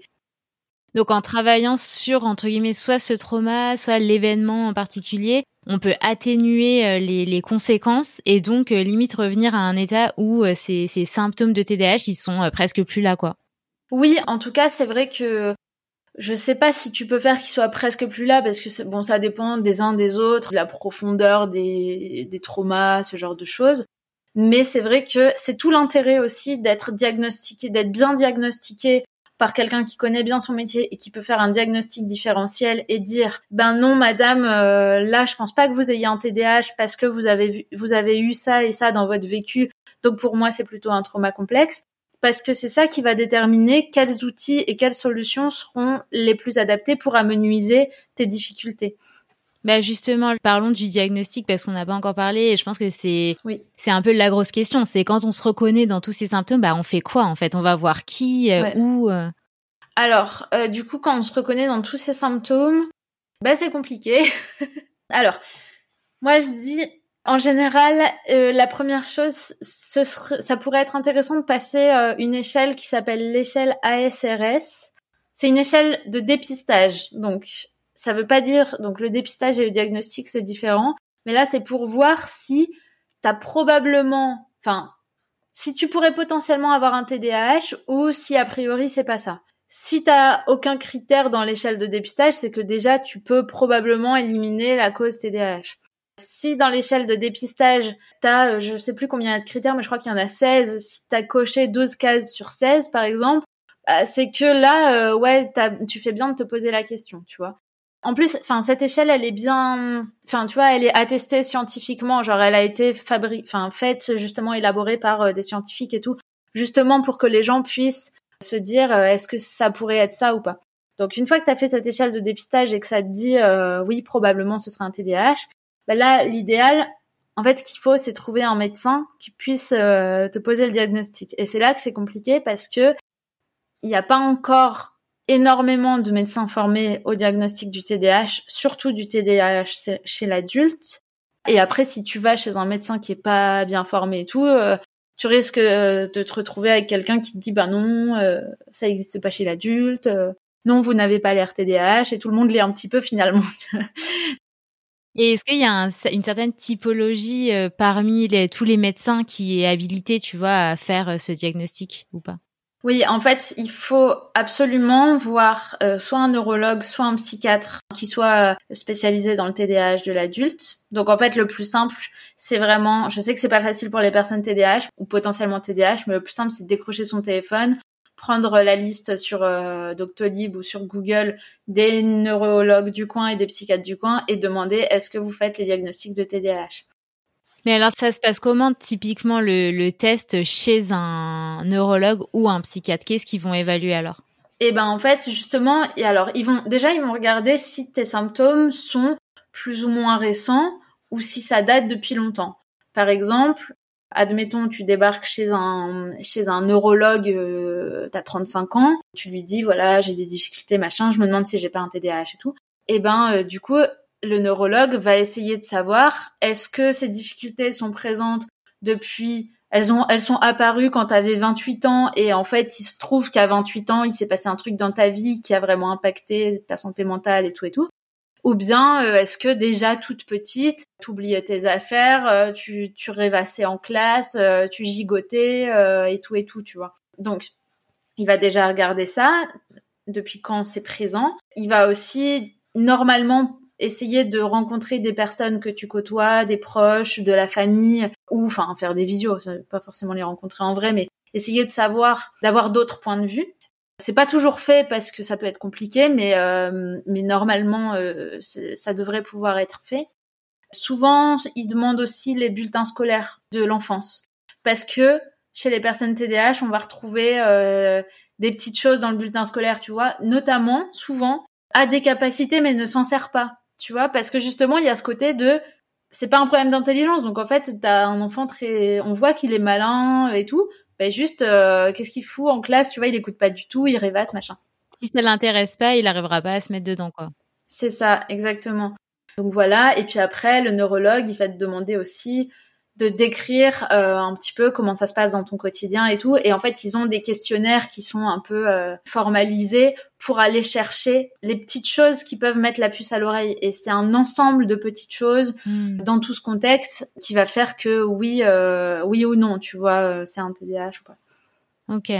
Donc en travaillant sur entre guillemets soit ce trauma, soit l'événement en particulier, on peut atténuer les, les conséquences et donc limite revenir à un état où ces, ces symptômes de TDAH ils sont presque plus là quoi. Oui, en tout cas, c'est vrai que je sais pas si tu peux faire qu'il soit presque plus là parce que bon, ça dépend des uns des autres, la profondeur des traumas, ce genre de choses. Mais c'est vrai que c'est tout l'intérêt aussi d'être diagnostiqué, d'être bien diagnostiqué par quelqu'un qui connaît bien son métier et qui peut faire un diagnostic différentiel et dire ben non madame euh, là je pense pas que vous ayez un TDAH parce que vous avez vous avez eu ça et ça dans votre vécu donc pour moi c'est plutôt un trauma complexe parce que c'est ça qui va déterminer quels outils et quelles solutions seront les plus adaptés pour amenuiser tes difficultés. Bah justement, parlons du diagnostic parce qu'on n'a pas encore parlé et je pense que c'est oui. c'est un peu la grosse question. C'est quand on se reconnaît dans tous ces symptômes, bah on fait quoi en fait? On va voir qui, euh, où euh? Alors, euh, du coup, quand on se reconnaît dans tous ces symptômes, bah c'est compliqué. Alors, moi je dis en général, euh, la première chose, ce ça pourrait être intéressant de passer une échelle qui s'appelle l'échelle ASRS. C'est une échelle de dépistage. Donc, ça veut pas dire, donc le dépistage et le diagnostic, c'est différent. Mais là, c'est pour voir si tu as probablement, enfin, si tu pourrais potentiellement avoir un TDAH ou si a priori c'est pas ça. Si t'as aucun critère dans l'échelle de dépistage, c'est que déjà tu peux probablement éliminer la cause TDAH. Si dans l'échelle de dépistage, tu as, euh, je sais plus combien il y a de critères, mais je crois qu'il y en a 16, si tu as coché 12 cases sur 16, par exemple, bah, c'est que là, euh, ouais, tu fais bien de te poser la question, tu vois. En plus, enfin, cette échelle, elle est bien, enfin, tu vois, elle est attestée scientifiquement, genre, elle a été fabriquée, enfin, faite, justement, élaborée par euh, des scientifiques et tout, justement pour que les gens puissent se dire, est-ce que ça pourrait être ça ou pas. Donc, une fois que tu as fait cette échelle de dépistage et que ça te dit, oui, probablement, ce serait un TDAH, bah là, l'idéal, en fait, ce qu'il faut, c'est trouver un médecin qui puisse euh, te poser le diagnostic. Et c'est là que c'est compliqué parce que il n'y a pas encore énormément de médecins formés au diagnostic du TDAH, surtout du TDAH chez l'adulte. Et après, si tu vas chez un médecin qui est pas bien formé et tout, euh, tu risques euh, de te retrouver avec quelqu'un qui te dit bah non, ça n'existe pas chez l'adulte. non, vous n'avez pas l'air TDAH et tout le monde l'est un petit peu finalement. Et est-ce qu'il y a une certaine typologie euh, parmi tous les médecins qui est habilité, tu vois, à faire euh, ce diagnostic ou pas? Oui, en fait, il faut absolument voir euh, soit un neurologue, soit un psychiatre qui soit spécialisé dans le TDAH de l'adulte. Donc en fait, le plus simple, c'est vraiment, je sais que c'est pas facile pour les personnes TDAH ou potentiellement TDAH, mais le plus simple, c'est de décrocher son téléphone, prendre la liste sur euh, Doctolib ou sur Google des neurologues du coin et des psychiatres du coin et demander est-ce que vous faites les diagnostics de TDAH. Mais alors, ça se passe comment typiquement le, test chez un neurologue ou un psychiatre? Qu'est-ce qu'ils vont évaluer alors? Eh ben, en fait, justement, alors, ils vont déjà, ils vont regarder si tes symptômes sont plus ou moins récents ou si ça date depuis longtemps. Par exemple, admettons, tu débarques chez un chez un neurologue, euh, t'as 35 ans, tu lui dis voilà, j'ai des difficultés, machin, je me demande si j'ai pas un TDAH et tout. Et eh ben, euh, du coup, le neurologue va essayer de savoir est-ce que ces difficultés sont présentes depuis elles ont elles sont apparues quand tu avais 28 ans et en fait il se trouve qu'à 28 ans il s'est passé un truc dans ta vie qui a vraiment impacté ta santé mentale et tout et tout. Ou bien euh, est-ce que déjà toute petite tu oubliais tes affaires euh, tu tu rêvassais en classe euh, tu gigotais et tout et tout tu vois. Donc il va déjà regarder ça depuis quand c'est présent. Il va aussi normalement essayer de rencontrer des personnes que tu côtoies, des proches, de la famille, ou enfin faire des visios, pas forcément les rencontrer en vrai, mais essayer de savoir, d'avoir d'autres points de vue. C'est pas toujours fait parce que ça peut être compliqué, mais euh, mais normalement euh, ça devrait pouvoir être fait. Souvent, ils demandent aussi les bulletins scolaires de l'enfance parce que chez les personnes TDAH, on va retrouver euh, des petites choses dans le bulletin scolaire, tu vois, notamment souvent a des capacités mais ne s'en sert pas tu vois, parce que justement, il y a ce côté de c'est pas un problème d'intelligence. Donc en fait, t'as un enfant très, on voit qu'il est malin et tout. Ben juste, euh, qu'est-ce qu'il fout en classe Tu vois, il écoute pas du tout, il rêvasse, machin. Si ça l'intéresse pas, il arrivera pas à se mettre dedans, quoi. C'est ça, exactement. Donc voilà. Et puis après, le neurologue, il va te demander aussi de décrire euh, un petit peu comment ça se passe dans ton quotidien et tout. Et en fait, ils ont des questionnaires qui sont un peu euh, formalisés pour aller chercher les petites choses qui peuvent mettre la puce à l'oreille. Et c'est un ensemble de petites choses hmm. dans tout ce contexte qui va faire que oui, euh, oui ou non, tu vois, c'est un TDAH ou pas. Ok.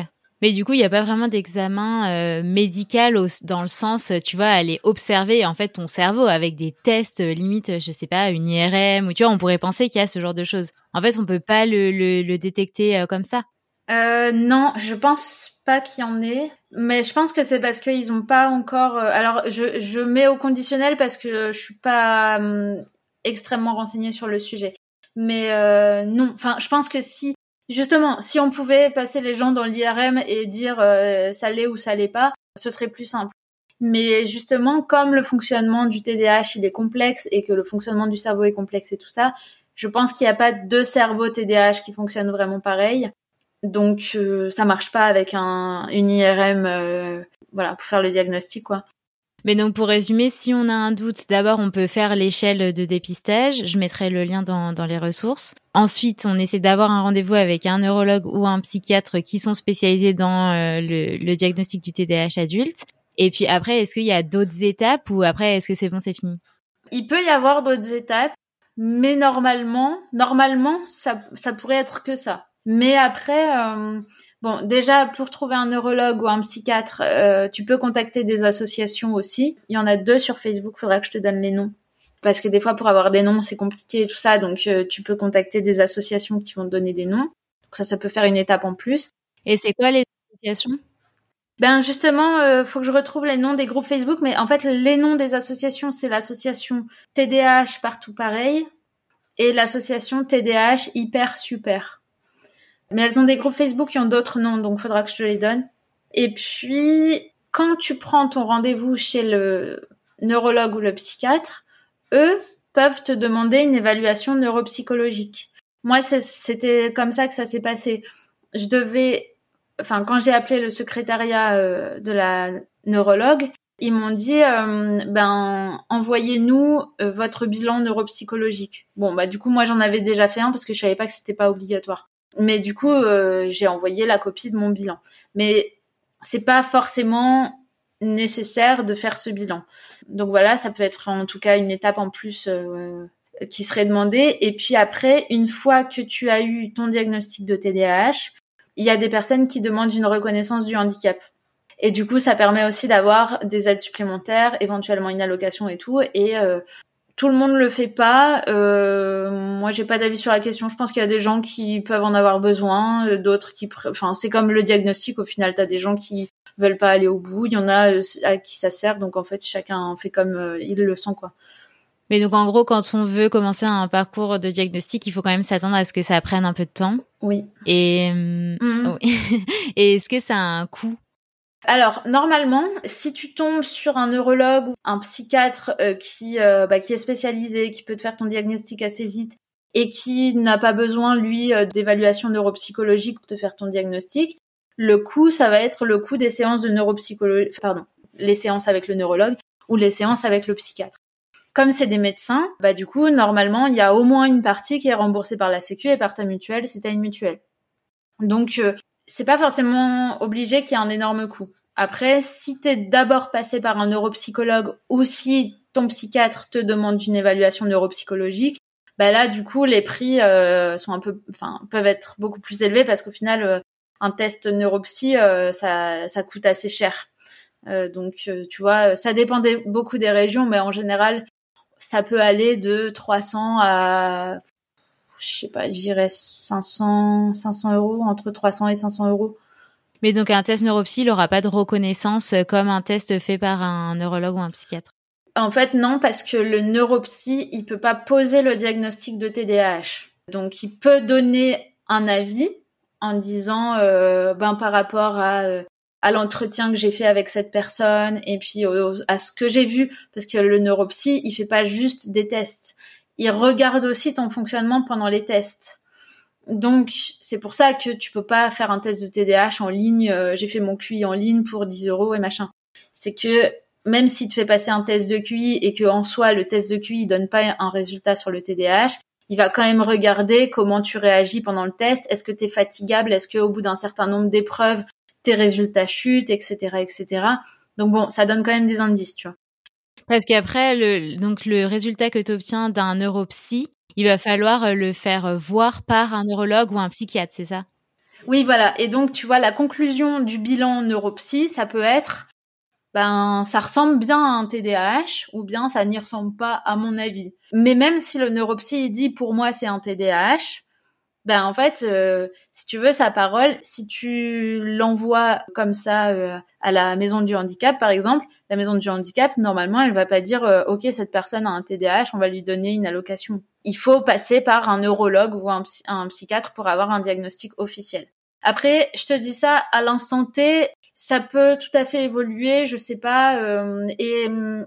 Mais du coup, il n'y a pas vraiment d'examen euh, médical dans le sens, tu vois, aller observer en fait ton cerveau avec des tests, euh, limite, je sais pas, une IRM ou tu vois, on pourrait penser qu'il y a ce genre de choses. En fait, on peut pas le, détecter euh, comme ça. Euh, non, je pense pas qu'il y en ait, mais je pense que c'est parce qu'ils ont pas encore. alors, je, je mets au conditionnel parce que je suis pas hum, extrêmement renseignée sur le sujet. Mais non, enfin, je pense que si Justement, si on pouvait passer les gens dans l'IRM et dire euh, ça l'est ou ça l'est pas, ce serait plus simple. Mais justement, comme le fonctionnement du TDAH il est complexe et que le fonctionnement du cerveau est complexe et tout ça, je pense qu'il n'y a pas deux cerveaux TDAH qui fonctionnent vraiment pareil. Donc euh, ça marche pas avec un une IRM euh, voilà pour faire le diagnostic quoi. Mais donc pour résumer, si on a un doute, d'abord on peut faire l'échelle de dépistage. Je mettrai le lien dans, dans les ressources. Ensuite, on essaie d'avoir un rendez-vous avec un neurologue ou un psychiatre qui sont spécialisés dans euh, le, le, diagnostic du TDAH adulte. Et puis après, est-ce qu'il y a d'autres étapes ou après, est-ce que c'est bon, c'est fini? Il peut y avoir d'autres étapes, mais normalement, normalement, ça, ça pourrait être que ça. Mais après, euh, Bon, déjà, pour trouver un neurologue ou un psychiatre, euh, tu peux contacter des associations aussi. Il y en a deux sur Facebook, faudra que je te donne les noms. Parce que des fois, pour avoir des noms, c'est compliqué et tout ça. Donc, euh, tu peux contacter des associations qui vont te donner des noms. Donc ça, ça peut faire une étape en plus. Et c'est quoi les associations? Ben justement, euh, faut que je retrouve les noms des groupes Facebook, mais en fait les noms des associations, c'est l'association TDAH partout pareil et l'association TDAH hyper super. Mais elles ont des groupes Facebook qui ont d'autres noms, donc faudra que je te les donne. Et puis, quand tu prends ton rendez-vous chez le neurologue ou le psychiatre, eux peuvent te demander une évaluation neuropsychologique. Moi, c'était comme ça que ça s'est passé. Je devais, enfin, quand j'ai appelé le secrétariat euh, de la neurologue, ils m'ont dit, euh, ben, envoyez-nous euh, votre bilan neuropsychologique. Bon, bah, du coup, moi, j'en avais déjà fait un parce que je savais pas que c'était pas obligatoire. Mais du coup, euh, j'ai envoyé la copie de mon bilan. Mais c'est pas forcément nécessaire de faire ce bilan. Donc voilà, ça peut être en tout cas une étape en plus euh, qui serait demandée. Et puis après, une fois que tu as eu ton diagnostic de TDAH, il y a des personnes qui demandent une reconnaissance du handicap. Et du coup, ça permet aussi d'avoir des aides supplémentaires, éventuellement une allocation et tout. Euh, tout le monde le fait pas. Euh, moi, j'ai pas d'avis sur la question. Je pense qu'il y a des gens qui peuvent en avoir besoin, euh, d'autres qui, enfin, c'est comme le diagnostic. Au final, t'as des gens qui veulent pas aller au bout. Il y en a euh, à qui ça sert. Donc en fait, chacun fait comme euh, il le sent, quoi. Mais donc en gros, quand on veut commencer un parcours de diagnostic, il faut quand même s'attendre à ce que ça prenne un peu de temps. Oui. Et, mmh. et est-ce que ça a un coût alors normalement, si tu tombes sur un neurologue ou un psychiatre euh, qui euh, bah, qui est spécialisé, qui peut te faire ton diagnostic assez vite et qui n'a pas besoin lui euh, d'évaluation neuropsychologique pour te faire ton diagnostic, le coût ça va être le coût des séances de neuropsychologie, pardon, les séances avec le neurologue ou les séances avec le psychiatre. Comme c'est des médecins, bah du coup normalement il y a au moins une partie qui est remboursée par la Sécu et par ta mutuelle si tu as une mutuelle. Donc c'est pas forcément obligé qu'il y ait un énorme coût. Après, si tu es d'abord passé par un neuropsychologue ou si ton psychiatre te demande une évaluation neuropsychologique, bah là, du coup, les prix euh, peuvent être beaucoup plus élevés parce qu'au final, euh, un test neuropsy, euh, ça, ça coûte assez cher. donc, tu vois, ça dépend beaucoup des régions, mais en général, ça peut aller de 300 à je sais pas, je dirais 500, 500 euros, entre 300 et 500 euros. Mais donc un test neuropsy, il n'aura pas de reconnaissance comme un test fait par un neurologue ou un psychiatre? En fait, non, parce que le neuropsy, il peut pas poser le diagnostic de TDAH. Donc, il peut donner un avis en disant, euh, ben par rapport à euh, à l'entretien que j'ai fait avec cette personne et puis à ce que j'ai vu, parce que le neuropsy, il fait pas juste des tests, il regarde aussi ton fonctionnement pendant les tests. Donc c'est pour ça que tu peux pas faire un test de TDAH en ligne. Euh, j'ai fait mon QI en ligne pour 10 euros et machin. C'est que même si tu fais passer un test de QI et que en soi le test de QI donne pas un résultat sur le TDAH, il va quand même regarder comment tu réagis pendant le test. Est-ce que tu es fatigable? Est-ce qu'au bout d'un certain nombre d'épreuves, tes résultats chutent, etc., etc. Donc bon, ça donne quand même des indices, tu vois. Parce qu'après, le, donc le résultat que tu obtiens d'un neuropsy, il va falloir euh, le faire euh, voir par un neurologue ou un psychiatre, c'est ça? Oui, voilà. Et donc, tu vois, la conclusion du bilan neuropsy, ça peut être, ben, ça ressemble bien à un TDAH, ou bien ça n'y ressemble pas, à mon avis. Mais même si le neuropsy dit, pour moi, c'est un TDAH, ben en fait, euh, si tu veux sa parole, si tu l'envoies comme ça euh, à la maison du handicap, par exemple, la maison du handicap, normalement, elle va pas dire euh, OK, cette personne a un TDAH, on va lui donner une allocation. Il faut passer par un neurologue ou un, un psychiatre pour avoir un diagnostic officiel. Après, je te dis ça à l'instant T, ça peut tout à fait évoluer, je sais pas, et hum,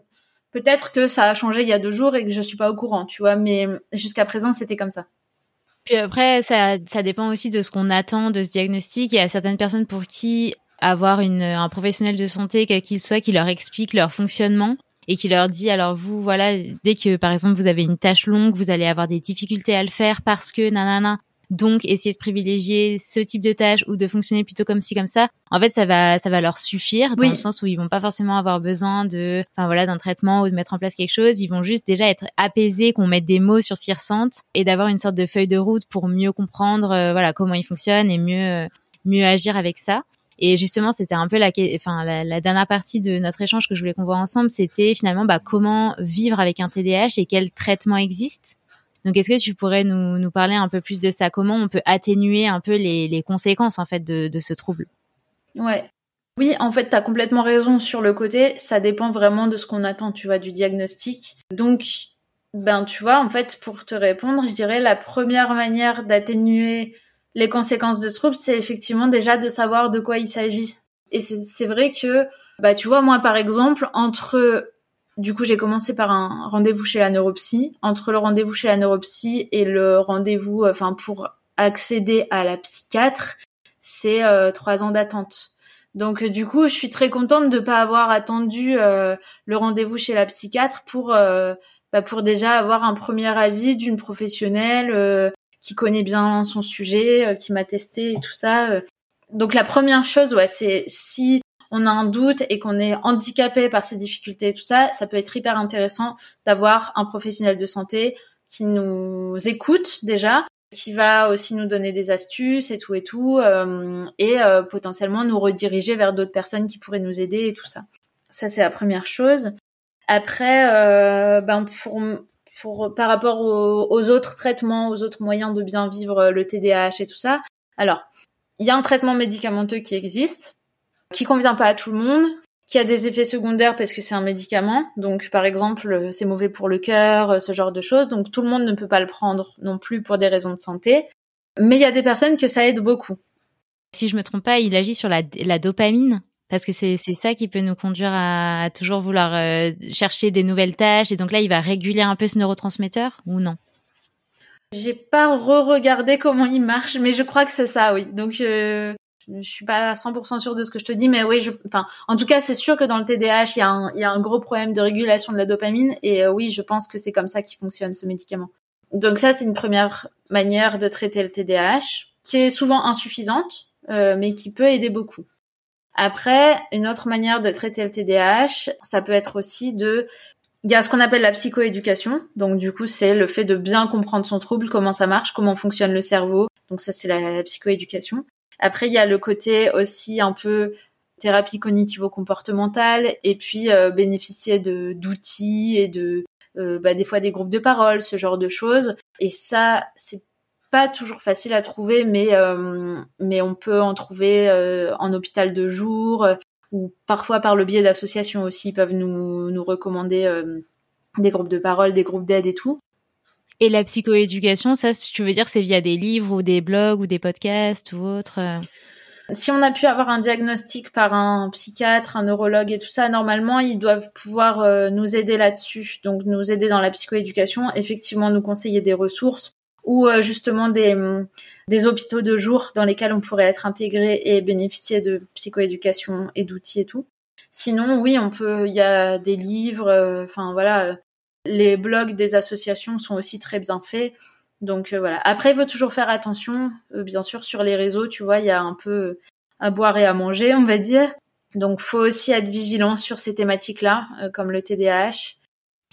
peut-être que ça a changé il y a deux jours et que je suis pas au courant, tu vois, mais jusqu'à présent, c'était comme ça. Puis après, ça, ça dépend aussi de ce qu'on attend de ce diagnostic. Il y a certaines personnes pour qui avoir une, un professionnel de santé, quel qu'il soit, qui leur explique leur fonctionnement et qui leur dit alors vous voilà dès que par exemple vous avez une tâche longue vous allez avoir des difficultés à le faire parce que nanana donc, essayer de privilégier ce type de tâche ou de fonctionner plutôt comme ci comme ça. En fait, ça va, ça va leur suffire dans le sens où ils vont pas forcément avoir besoin de, enfin voilà, d'un traitement ou de mettre en place quelque chose. Ils vont juste déjà être apaisés, qu'on mette des mots sur ce qu'ils ressentent et d'avoir une sorte de feuille de route pour mieux comprendre, euh, voilà, comment ils fonctionnent et mieux, euh, mieux agir avec ça. Et justement, c'était un peu la, enfin, la, la, dernière partie de notre échange que je voulais qu'on voit ensemble, c'était finalement bah, comment vivre avec un TDAH et quel traitement existe. Donc, est-ce que tu pourrais nous, nous parler un peu plus de ça? Comment on peut atténuer un peu les, les conséquences en fait de, de ce trouble? Ouais. Oui, en fait, tu as complètement raison sur le côté. Ça dépend vraiment de ce qu'on attend, tu vois, du diagnostic. Donc, ben, tu vois, en fait, pour te répondre, je dirais la première manière d'atténuer les conséquences de ce trouble, c'est effectivement déjà de savoir de quoi il s'agit. Et c'est vrai que, bah, tu vois, moi, par exemple, entre du coup, j'ai commencé par un rendez-vous chez la neuropsy. Entre le rendez-vous chez la neuropsy et le rendez-vous, enfin, pour accéder à la psychiatre, c'est euh, trois ans d'attente. Donc, du coup, je suis très contente de pas avoir attendu euh, le rendez-vous chez la psychiatre pour, euh, bah, pour déjà avoir un premier avis d'une professionnelle qui connaît bien son sujet, qui m'a testé et tout ça. Donc, la première chose, ouais, c'est si on a un doute et qu'on est handicapé par ces difficultés et tout ça, ça peut être hyper intéressant d'avoir un professionnel de santé qui nous écoute déjà, qui va aussi nous donner des astuces et tout et tout, et potentiellement nous rediriger vers d'autres personnes qui pourraient nous aider et tout ça. Ça, c'est la première chose. Après, ben pour pour par rapport aux, autres traitements, aux autres moyens de bien vivre le TDAH et tout ça. Alors, il y a un traitement médicamenteux qui existe, qui convient pas à tout le monde, qui a des effets secondaires parce que c'est un médicament. Donc, par exemple, c'est mauvais pour le cœur, ce genre de choses. Donc, tout le monde ne peut pas le prendre non plus pour des raisons de santé. Mais il y a des personnes que ça aide beaucoup. Si je me trompe pas, il agit sur la, dopamine parce que c'est ça qui peut nous conduire à, toujours vouloir euh, chercher des nouvelles tâches. Et donc là, il va réguler un peu ce neurotransmetteur ou non? J'ai pas re-regardé comment il marche, mais je crois que c'est ça, oui. Donc, euh, je suis pas à 100% sûre de ce que je te dis, mais oui, je, enfin, en tout cas, c'est sûr que dans le TDAH, il y, a un, il y a un gros problème de régulation de la dopamine, et euh, oui, je pense que c'est comme ça qu'il fonctionne ce médicament. Donc ça, c'est une première manière de traiter le TDAH, qui est souvent insuffisante, euh, mais qui peut aider beaucoup. Après, une autre manière de traiter le TDAH, ça peut être aussi de il y a ce qu'on appelle la psychoéducation. Donc du coup, c'est le fait de bien comprendre son trouble, comment ça marche, comment fonctionne le cerveau. Donc ça, c'est la psychoéducation. Après, il y a le côté aussi un peu thérapie cognitivo-comportementale et puis euh, bénéficier de d'outils et de euh, bah, des fois des groupes de parole, ce genre de choses. Et ça, c'est pas toujours facile à trouver, mais euh, mais on peut en trouver en hôpital de jour ou parfois par le biais d'associations aussi ils peuvent nous nous recommander des groupes de parole, des groupes d'aide et tout. Et la psychoéducation, ça, tu veux dire, c'est via des livres ou des blogs ou des podcasts ou autre euh Si on a pu avoir un diagnostic par un psychiatre, un neurologue et tout ça, normalement, ils doivent pouvoir euh, nous aider là-dessus. Donc, nous aider dans la psychoéducation, effectivement, nous conseiller des ressources ou euh, justement des, mm, des hôpitaux de jour dans lesquels on pourrait être intégré et bénéficier de psychoéducation et d'outils et tout. Sinon, oui, on peut. Il y a des livres. Enfin voilà, les blogs des associations sont aussi très bien faits. Donc euh, voilà. Après, il faut toujours faire attention, euh, bien sûr, sur les réseaux, tu vois, il y a un peu euh, à boire et à manger, on va dire. Donc, faut aussi être vigilant sur ces thématiques-là, comme le TDAH.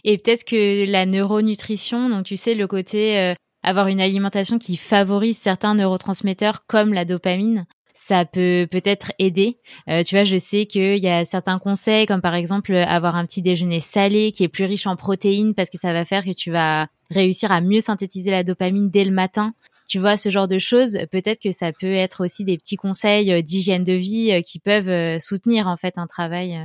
Et peut-être que la neuronutrition, donc tu sais, le côté avoir une alimentation qui favorise certains neurotransmetteurs comme la dopamine, ça peut peut-être aider. Euh, tu vois, je sais qu'il y a certains conseils, comme par exemple avoir un petit déjeuner salé qui est plus riche en protéines parce que ça va faire que tu vas réussir à mieux synthétiser la dopamine dès le matin. Tu vois, ce genre de choses, peut-être que ça peut être aussi des petits conseils euh, d'hygiène de vie euh, qui peuvent soutenir en fait un travail.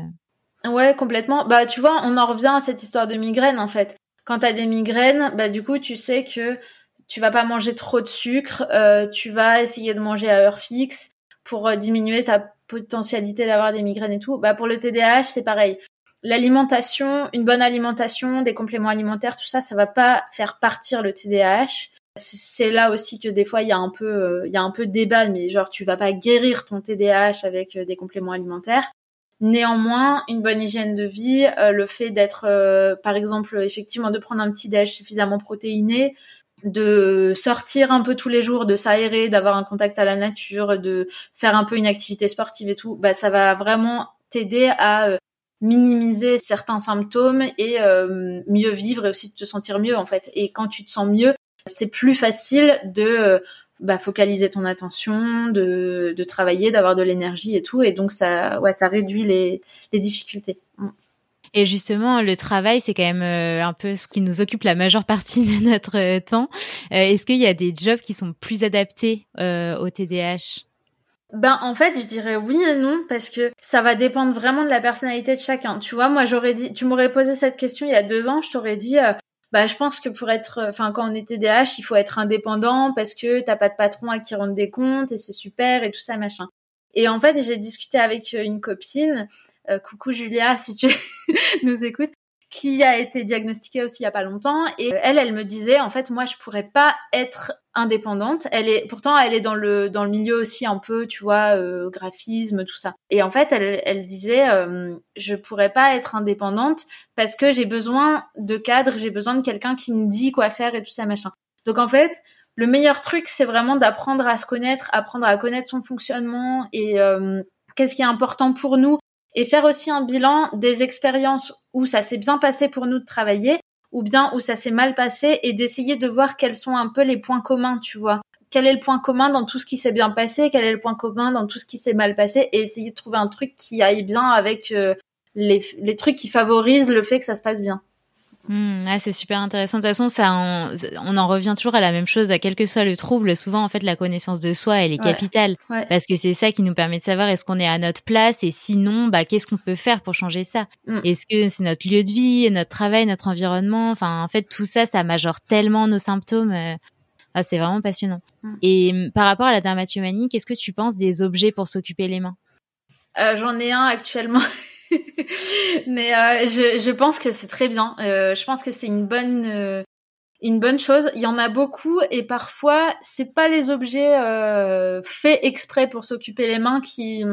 Ouais, complètement. Bah, tu vois, on en revient à cette histoire de migraine en fait. Quand tu as des migraines, bah du coup, tu sais que tu vas pas manger trop de sucre, tu vas essayer de manger à heure fixe, pour euh, diminuer ta potentialité d'avoir des migraines et tout. Bah pour le TDAH, c'est pareil. L'alimentation, une bonne alimentation, des compléments alimentaires, tout ça, ça va pas faire partir le TDAH. C'est là aussi que des fois il y a un peu euh, il y a un peu débat mais genre tu vas pas guérir ton TDAH avec euh, des compléments alimentaires. Néanmoins, une bonne hygiène de vie, le fait d'être, par exemple, effectivement, de prendre un petit déj suffisamment protéiné, de sortir un peu tous les jours, de s'aérer, d'avoir un contact à la nature, de faire un peu une activité sportive et tout, bah ça va vraiment t'aider à euh, minimiser certains symptômes et euh, mieux vivre et aussi te sentir mieux en fait. Et quand tu te sens mieux, c'est plus facile de euh, bah, focaliser ton attention, de, de travailler, d'avoir de l'énergie et tout. Et donc ça, ouais, ça réduit les, les difficultés. Et justement, le travail, c'est quand même euh, un peu ce qui nous occupe la majeure partie de notre euh, temps. Euh, est-ce qu'il y a des jobs qui sont plus adaptés au TDAH ben en fait, je dirais oui et non parce que ça va dépendre vraiment de la personnalité de chacun. Tu vois, moi j'aurais dit, tu m'aurais posé cette question il y a deux ans, je t'aurais dit, bah je pense que pour être, enfin quand on est TDAH, il faut être indépendant parce que t'as pas de patron à qui rendre des comptes et c'est super et tout ça machin. Et en fait, j'ai discuté avec une copine euh, coucou Julia, si tu nous écoutes, qui a été diagnostiquée aussi il y a pas longtemps. Et elle, elle me disait, en fait, moi, je pourrais pas être indépendante. Elle est, pourtant, elle est dans le dans le milieu aussi un peu, tu vois, euh, graphisme, tout ça. Et en fait, elle, elle disait, euh, je pourrais pas être indépendante parce que j'ai besoin de cadre, j'ai besoin de quelqu'un qui me dit quoi faire et tout ça machin. Donc en fait, le meilleur truc, c'est vraiment d'apprendre à se connaître, apprendre à connaître son fonctionnement et euh, qu'est-ce qui est important pour nous et faire aussi un bilan des expériences où ça s'est bien passé pour nous de travailler ou bien où ça s'est mal passé et d'essayer de voir quels sont un peu les points communs, tu vois. Quel est le point commun dans tout ce qui s'est bien passé, quel est le point commun dans tout ce qui s'est mal passé et essayer de trouver un truc qui aille bien avec euh, les, les trucs qui favorisent le fait que ça se passe bien. Mmh, c'est super intéressant. De toute façon, ça, on, en revient toujours à la même chose, à quel que soit le trouble. Souvent, en fait, la connaissance de soi, elle est capitale, parce que c'est ça qui nous permet de savoir est-ce qu'on est à notre place? Et sinon, bah, qu'est-ce qu'on peut faire pour changer ça? Mmh. Est-ce que c'est notre lieu de vie, notre travail, notre environnement? Enfin, en fait, tout ça, ça majore tellement nos symptômes. Euh, ah, c'est vraiment passionnant. Mmh. Et par rapport à la dermatomanie, qu'est-ce que tu penses des objets pour s'occuper les mains? Euh, J'en ai un actuellement. Mais euh, je, je, pense que c'est très bien. Euh, je pense que c'est une bonne euh, une bonne chose. Il y en a beaucoup et parfois c'est pas les objets euh, faits exprès pour s'occuper les mains qui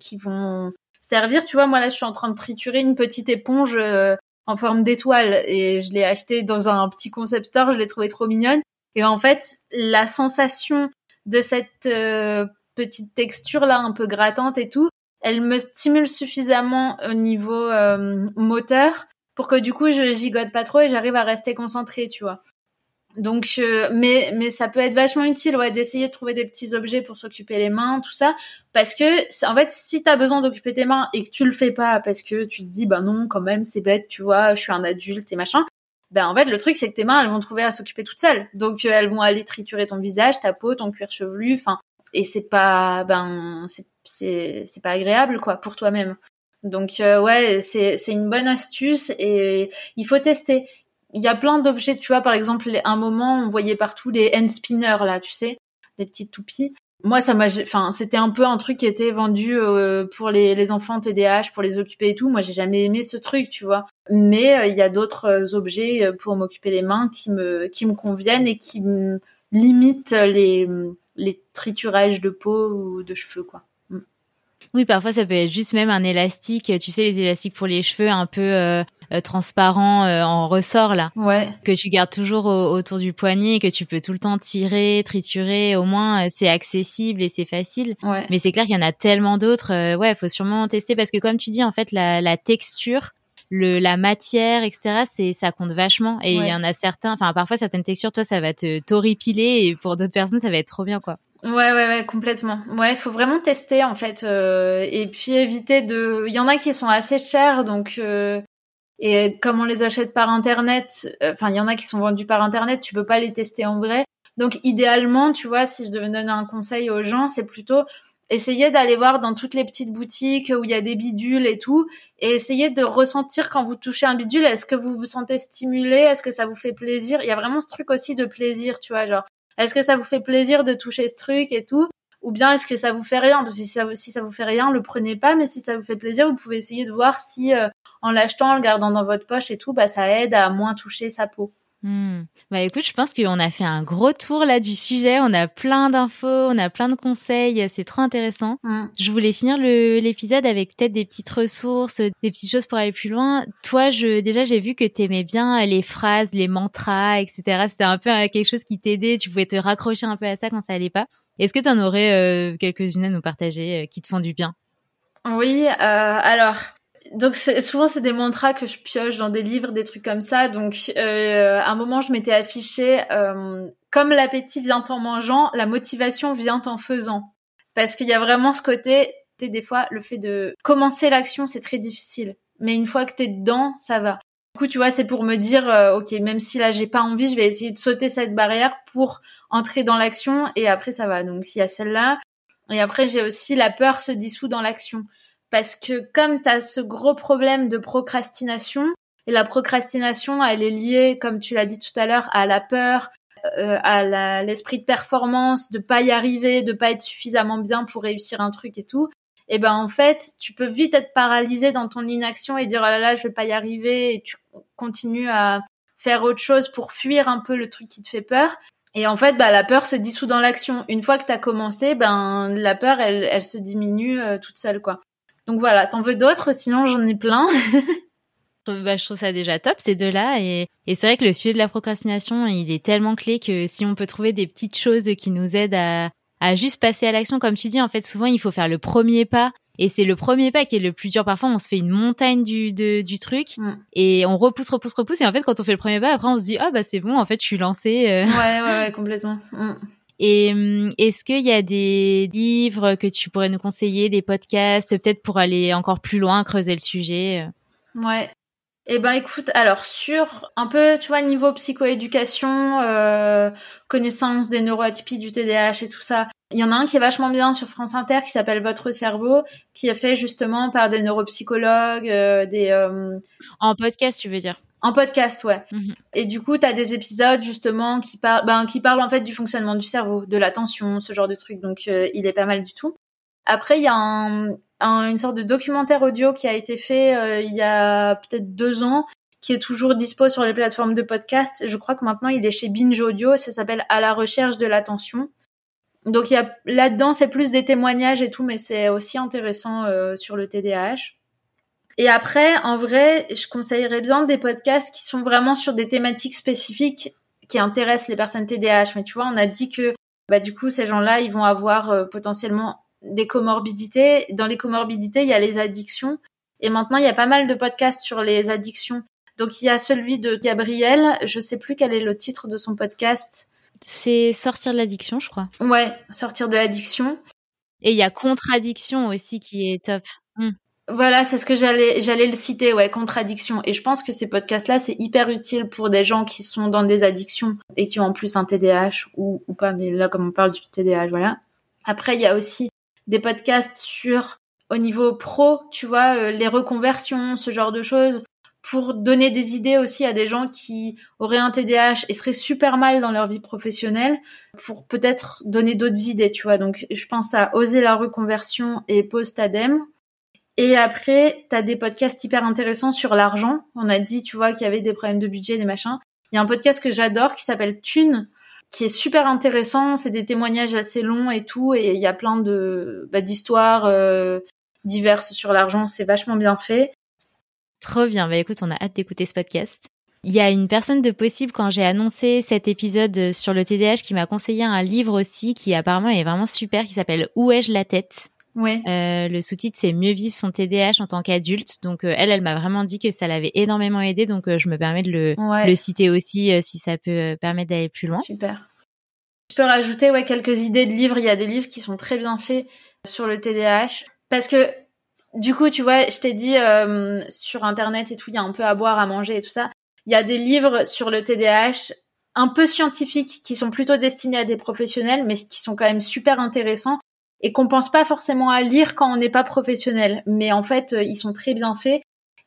qui vont servir. Tu vois, moi là je suis en train de triturer une petite éponge euh, en forme d'étoile et je l'ai acheté dans un petit concept store. Je l'ai trouvé trop mignonne et en fait la sensation de cette petite texture là un peu grattante et tout elle me stimule suffisamment au niveau euh, moteur pour que du coup je gigote pas trop et j'arrive à rester concentrée, tu vois. Donc, mais mais ça peut être vachement utile, ouais, d'essayer de trouver des petits objets pour s'occuper les mains, tout ça, parce que en fait, si t'as besoin d'occuper tes mains et que tu le fais pas parce que tu te dis bah non, quand même, c'est bête, tu vois, je suis un adulte et machin. Ben en fait, le truc c'est que tes mains, elles vont trouver à s'occuper toutes seules. Donc elles vont aller triturer ton visage, ta peau, ton cuir chevelu, enfin, et c'est pas ben c'est c'est pas agréable quoi pour toi-même. Donc euh, ouais, c'est c'est une bonne astuce et il faut tester. Il y a plein d'objets, tu vois par exemple un moment on voyait partout les hand spinners là, tu sais, des petites toupies. Moi ça m'a enfin c'était un peu un truc qui était vendu euh, pour les les enfants TDAH pour les occuper et tout. Moi j'ai jamais aimé ce truc, tu vois. Mais euh, il y a d'autres objets pour m'occuper les mains qui me qui me conviennent et qui limitent les les triturages de peau ou de cheveux quoi. Oui, parfois ça peut être juste même un élastique, tu sais les élastiques pour les cheveux un peu euh, euh transparent euh, en ressort là, ouais. que tu gardes toujours autour du poignet, que tu peux tout le temps tirer, triturer. Au moins euh, c'est accessible et c'est facile. Ouais. Mais c'est clair qu'il y en a tellement d'autres. ouais, faut sûrement tester parce que comme tu dis en fait la, la texture le la matière etc c'est ça compte vachement et il y en a certains enfin parfois certaines textures toi ça va te t'horripiler et pour d'autres personnes ça va être trop bien quoi Ouais, ouais, ouais, complètement. Ouais, il faut vraiment tester en fait, euh, et puis éviter de. Il y en a qui sont assez chers, donc euh, et comme on les achète par internet, euh, enfin il y en a qui sont vendus par internet, tu peux pas les tester en vrai. Donc idéalement, tu vois, si je devais donner un conseil aux gens, c'est plutôt essayer d'aller voir dans toutes les petites boutiques où il y a des bidules et tout, et essayer de ressentir quand vous touchez un bidule, est-ce que vous vous sentez stimulé, est-ce que ça vous fait plaisir? Il y a vraiment ce truc aussi de plaisir, tu vois, genre est-ce que ça vous fait plaisir de toucher ce truc et tout? Ou bien est-ce que ça vous fait rien? Parce que si ça, vous fait rien, le prenez pas. Mais si ça vous fait plaisir, vous pouvez essayer de voir si, euh, en l'achetant, en le gardant dans votre poche et tout, bah ça aide à moins toucher sa peau. Hmm. Bah écoute, je pense qu'on a fait un gros tour là du sujet. On a plein d'infos, on a plein de conseils. C'est trop intéressant. Hmm. Je voulais finir l'épisode avec peut-être des petites ressources, des petites choses pour aller plus loin. Toi, je déjà j'ai vu que t'aimais bien les phrases, les mantras, etc. C'était un peu euh, quelque chose qui t'aidait. Tu pouvais te raccrocher un peu à ça quand ça allait pas. Est-ce que tu en aurais euh, quelques-unes à nous partager euh, qui te font du bien? Oui, euh, alors donc souvent c'est des mantras que je pioche dans des livres, des trucs comme ça. Donc euh, à un moment je m'étais affiché euh, comme l'appétit vient en mangeant, la motivation vient en faisant. Parce qu'il y a vraiment ce côté, des fois le fait de commencer l'action c'est très difficile, mais une fois que t'es dedans ça va. Du coup tu vois c'est pour me dire euh, ok même si là j'ai pas envie je vais essayer de sauter cette barrière pour entrer dans l'action et après ça va. Donc s'il y a celle-là et après j'ai aussi la peur se dissout dans l'action parce que comme tu as ce gros problème de procrastination, et la procrastination, elle est liée, comme tu l'as dit tout à l'heure, à la peur, euh, à l'esprit de performance, de pas y arriver, de pas être suffisamment bien pour réussir un truc et tout. Et ben en fait, tu peux vite être paralysé dans ton inaction et dire oh là là, je vais pas y arriver, et tu continues à faire autre chose pour fuir un peu le truc qui te fait peur. Et en fait, bah, la peur se dissout dans l'action. Une fois que tu as commencé, ben la peur, elle, elle se diminue euh, toute seule, quoi. Donc voilà, t'en veux d'autres? Sinon, j'en ai plein. bah, je trouve ça déjà top ces deux-là et, et c'est vrai que le sujet de la procrastination il est tellement clé que si on peut trouver des petites choses qui nous aident à, à juste passer à l'action comme tu dis en fait souvent il faut faire le premier pas Et c'est le premier pas qui est le plus dur. Parfois, on se fait une montagne du, du truc mm. et on repousse, repousse, repousse. Et en fait, quand on fait le premier pas, après, on se dit, ah bah c'est bon, en fait, je suis lancée. Ouais, ouais, ouais, complètement. Mm. Et hum, est-ce qu'il y a des livres que tu pourrais nous conseiller, des podcasts, peut-être pour aller encore plus loin, creuser le sujet Ouais. Eh ben écoute, alors sur un peu, tu vois, niveau psychoéducation, euh, connaissance des neuroatypies du TDAH et tout ça, il y en a un qui est vachement bien sur France Inter qui s'appelle Votre cerveau, qui est fait justement par des neuropsychologues, euh, des... Euh, en podcast, tu veux dire? En podcast, ouais. Mhm. Et du coup, tu as des épisodes justement qui parlent, ben, qui parlent en fait du fonctionnement du cerveau, de l'attention, ce genre de truc. Donc, euh, il est pas mal du tout. Après, il y a un, une sorte de documentaire audio qui a été fait euh, il y a peut-être deux ans, qui est toujours dispo sur les plateformes de podcast. Je crois que maintenant, il est chez Binge Audio. Ça s'appelle À la recherche de l'attention. Donc, il y a là-dedans, c'est plus des témoignages et tout, mais c'est aussi intéressant euh, sur le TDAH. Et après, en vrai, je conseillerais bien des podcasts qui sont vraiment sur des thématiques spécifiques qui intéressent les personnes TDAH. Mais tu vois, on a dit que bah, du coup, ces gens-là, ils vont avoir euh, potentiellement des comorbidités. Dans les comorbidités, il y a les addictions. Et maintenant, il y a pas mal de podcasts sur les addictions. Donc, il y a celui de Gabriel. Je sais plus quel est le titre de son podcast. C'est Sortir de l'addiction, je crois. Ouais, Sortir de l'addiction. Et il y a Contradiction aussi qui est top. Hmm. Voilà, c'est ce que j'allais j'allais le citer, ouais, contradiction. Et je pense que ces podcasts-là, c'est hyper utile pour des gens qui sont dans des addictions et qui ont en plus un TDAH ou, ou pas, mais là, comme on parle du TDAH, voilà. Après, il y a aussi des podcasts sur, au niveau pro, tu vois, euh, les reconversions, ce genre de choses, pour donner des idées aussi à des gens qui auraient un TDAH et seraient super mal dans leur vie professionnelle, pour peut-être donner d'autres idées, tu vois. Donc, je pense à Oser la reconversion et Post-Adem et après, tu as des podcasts hyper intéressants sur l'argent. On a dit, tu vois, qu'il y avait des problèmes de budget, des machins. Il y a un podcast que j'adore qui s'appelle Thune, qui est super intéressant. C'est des témoignages assez longs et tout. Et il y a plein de bah, d'histoires euh, diverses sur l'argent. C'est vachement bien fait. Trop bien. Bah écoute, on a hâte d'écouter ce podcast. Il y a une personne de possible quand j'ai annoncé cet épisode sur le TDAH qui m'a conseillé un livre aussi qui apparemment est vraiment super qui s'appelle Où ai-je la tête? Ouais. Euh, le sous-titre c'est mieux vivre son TDAH en tant qu'adulte. Donc euh, elle, elle m'a vraiment dit que ça l'avait énormément aidé. Donc euh, je me permets de le, le citer aussi si ça peut permettre d'aller plus loin. Super. Je peux rajouter ouais quelques idées de livres. Il y a des livres qui sont très bien faits sur le TDAH parce que du coup tu vois, je t'ai dit sur internet et tout, il y a un peu à boire, à manger et tout ça. Il y a des livres sur le TDAH un peu scientifiques qui sont plutôt destinés à des professionnels mais qui sont quand même super intéressants et qu'on pense pas forcément à lire quand on n'est pas professionnel. Mais en fait, euh, ils sont très bien faits.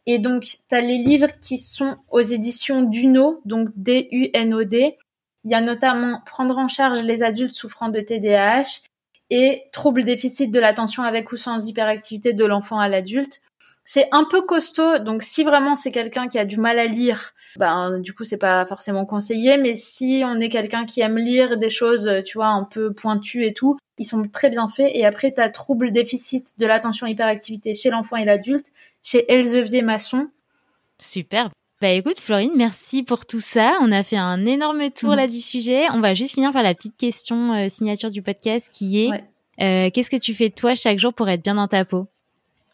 Et donc, tu as les livres qui sont aux éditions Duno, donc D-U-N-O-D. Il y a notamment Prendre en charge les adultes souffrant de TDAH et Troubles déficit de l'attention avec ou sans hyperactivité de l'enfant à l'adulte. C'est un peu costaud, donc si vraiment c'est quelqu'un qui a du mal à lire, ben du coup c'est pas forcément conseillé. Mais si on est quelqu'un qui aime lire des choses, tu vois, un peu pointues et tout, ils sont très bien faits. Et après, tu as trouble déficit de l'attention hyperactivité chez l'enfant et l'adulte, chez Elsevier Masson. Super. Bah écoute Florine, merci pour tout ça. On a fait un énorme tour mm. là du sujet. On va juste finir par la petite question euh, signature du podcast qui est euh, qu'est-ce que tu fais toi chaque jour pour être bien dans ta peau?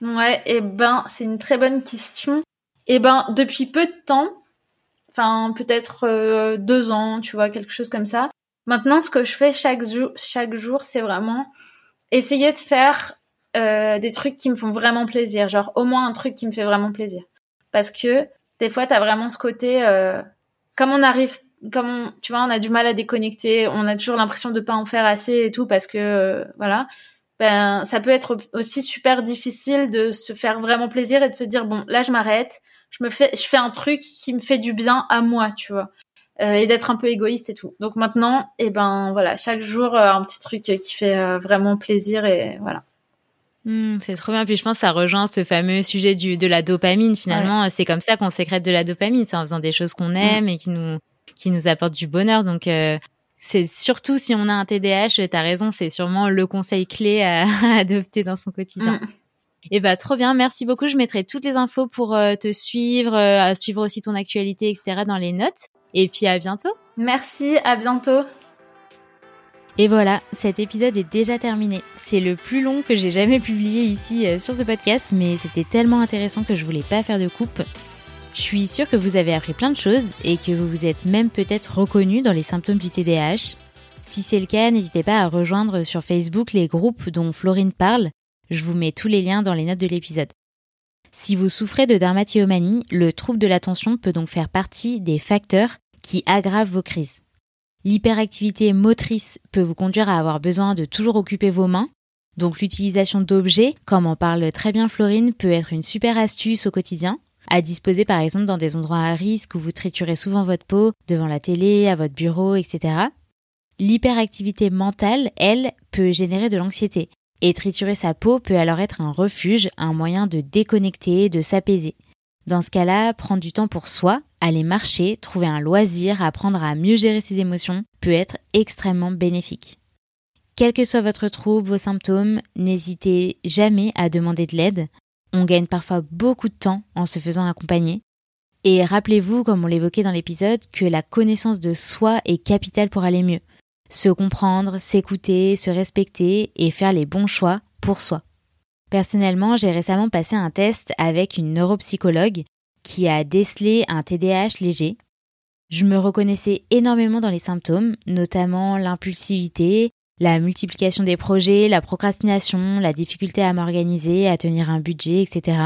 Ouais, et eh ben c'est une très bonne question. Et eh ben depuis peu de temps, enfin peut-être euh, deux ans, tu vois, quelque chose comme ça. Maintenant, ce que je fais chaque jour, chaque jour, c'est vraiment essayer de faire euh, des trucs qui me font vraiment plaisir, genre au moins un truc qui me fait vraiment plaisir. Parce que des fois, t'as vraiment ce côté, euh, comme on arrive, comme tu vois, on a du mal à déconnecter, on a toujours l'impression de pas en faire assez et tout, parce que voilà, ben ça peut être aussi super difficile de se faire vraiment plaisir et de se dire bon, là je m'arrête, je me fais, je fais un truc qui me fait du bien à moi, tu vois. Euh, et d'être un peu égoïste et tout. Donc maintenant, eh ben voilà, chaque jour euh, un petit truc qui fait euh, vraiment plaisir et voilà. Hmm, c'est trop bien. Puis je pense que ça rejoint ce fameux sujet du, de la dopamine. Finalement, c'est comme ça qu'on sécrète de la dopamine. C'est en faisant des choses qu'on aime et qui nous, qui nous apportent du bonheur. Donc, c'est surtout si on a un TDAH, t'as raison, c'est sûrement le conseil clé à, adopter dans son quotidien. Mm. Et eh bah trop bien, merci beaucoup. Je mettrai toutes les infos pour te suivre, à suivre aussi ton actualité, etc. dans les notes. Et puis à bientôt. Merci, à bientôt. Et voilà, cet épisode est déjà terminé. C'est le plus long que j'ai jamais publié ici euh, sur ce podcast, mais c'était tellement intéressant que je voulais pas faire de coupe. Je suis sûre que vous avez appris plein de choses et que vous vous êtes même peut-être reconnu dans les symptômes du TDAH. Si c'est le cas, n'hésitez pas à rejoindre sur Facebook les groupes dont Florine parle. Je vous mets tous les liens dans les notes de l'épisode. Si vous souffrez de dermatillomanie, le trouble de l'attention peut donc faire partie des facteurs qui aggravent vos crises. L'hyperactivité motrice peut vous conduire à avoir besoin de toujours occuper vos mains. Donc l'utilisation d'objets, comme en parle très bien Florine, peut être une super astuce au quotidien, à disposer par exemple dans des endroits à risque où vous triturez souvent votre peau, devant la télé, à votre bureau, etc. L'hyperactivité mentale, elle, peut générer de l'anxiété. Et triturer sa peau peut alors être un refuge, un moyen de déconnecter, de s'apaiser. Dans ce cas-là, prendre du temps pour soi, aller marcher, trouver un loisir, apprendre à mieux gérer ses émotions peut être extrêmement bénéfique. Quel que soit votre trouble, vos symptômes, n'hésitez jamais à demander de l'aide. On gagne parfois beaucoup de temps en se faisant accompagner. Et rappelez-vous, comme on l'évoquait dans l'épisode, que la connaissance de soi est capitale pour aller mieux. Se comprendre, s'écouter, se respecter et faire les bons choix pour soi. Personnellement, j'ai récemment passé un test avec une neuropsychologue qui a décelé un TDAH léger. Je me reconnaissais énormément dans les symptômes, notamment l'impulsivité, la multiplication des projets, la procrastination, la difficulté à m'organiser, à tenir un budget, etc.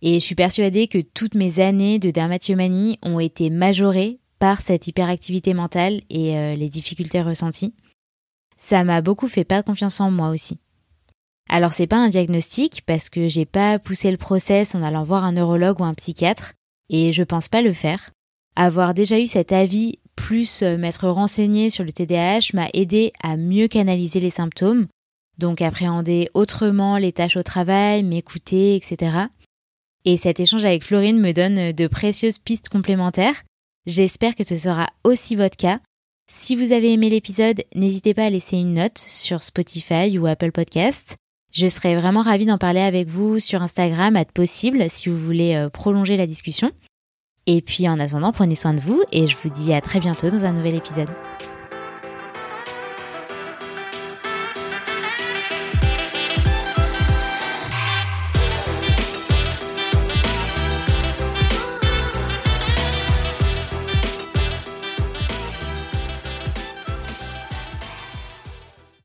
Et je suis persuadée que toutes mes années de dermatillomanie ont été majorées par cette hyperactivité mentale et euh, les difficultés ressenties. Ça m'a beaucoup fait perdre confiance en moi aussi. Alors c'est pas un diagnostic parce que j'ai pas poussé le process en allant voir un neurologue ou un psychiatre et je pense pas le faire. Avoir déjà eu cet avis plus euh, m'être renseigné sur le TDAH m'a aidé à mieux canaliser les symptômes, donc appréhender autrement les tâches au travail, m'écouter, etc. Et cet échange avec Florine me donne de précieuses pistes complémentaires. J'espère que ce sera aussi votre cas. Si vous avez aimé l'épisode, n'hésitez pas à laisser une note sur Spotify ou Apple Podcast. Je serais vraiment ravie d'en parler avec vous sur Instagram, à possible, si vous voulez euh, prolonger la discussion. Et puis en attendant, prenez soin de vous et je vous dis à très bientôt dans un nouvel épisode.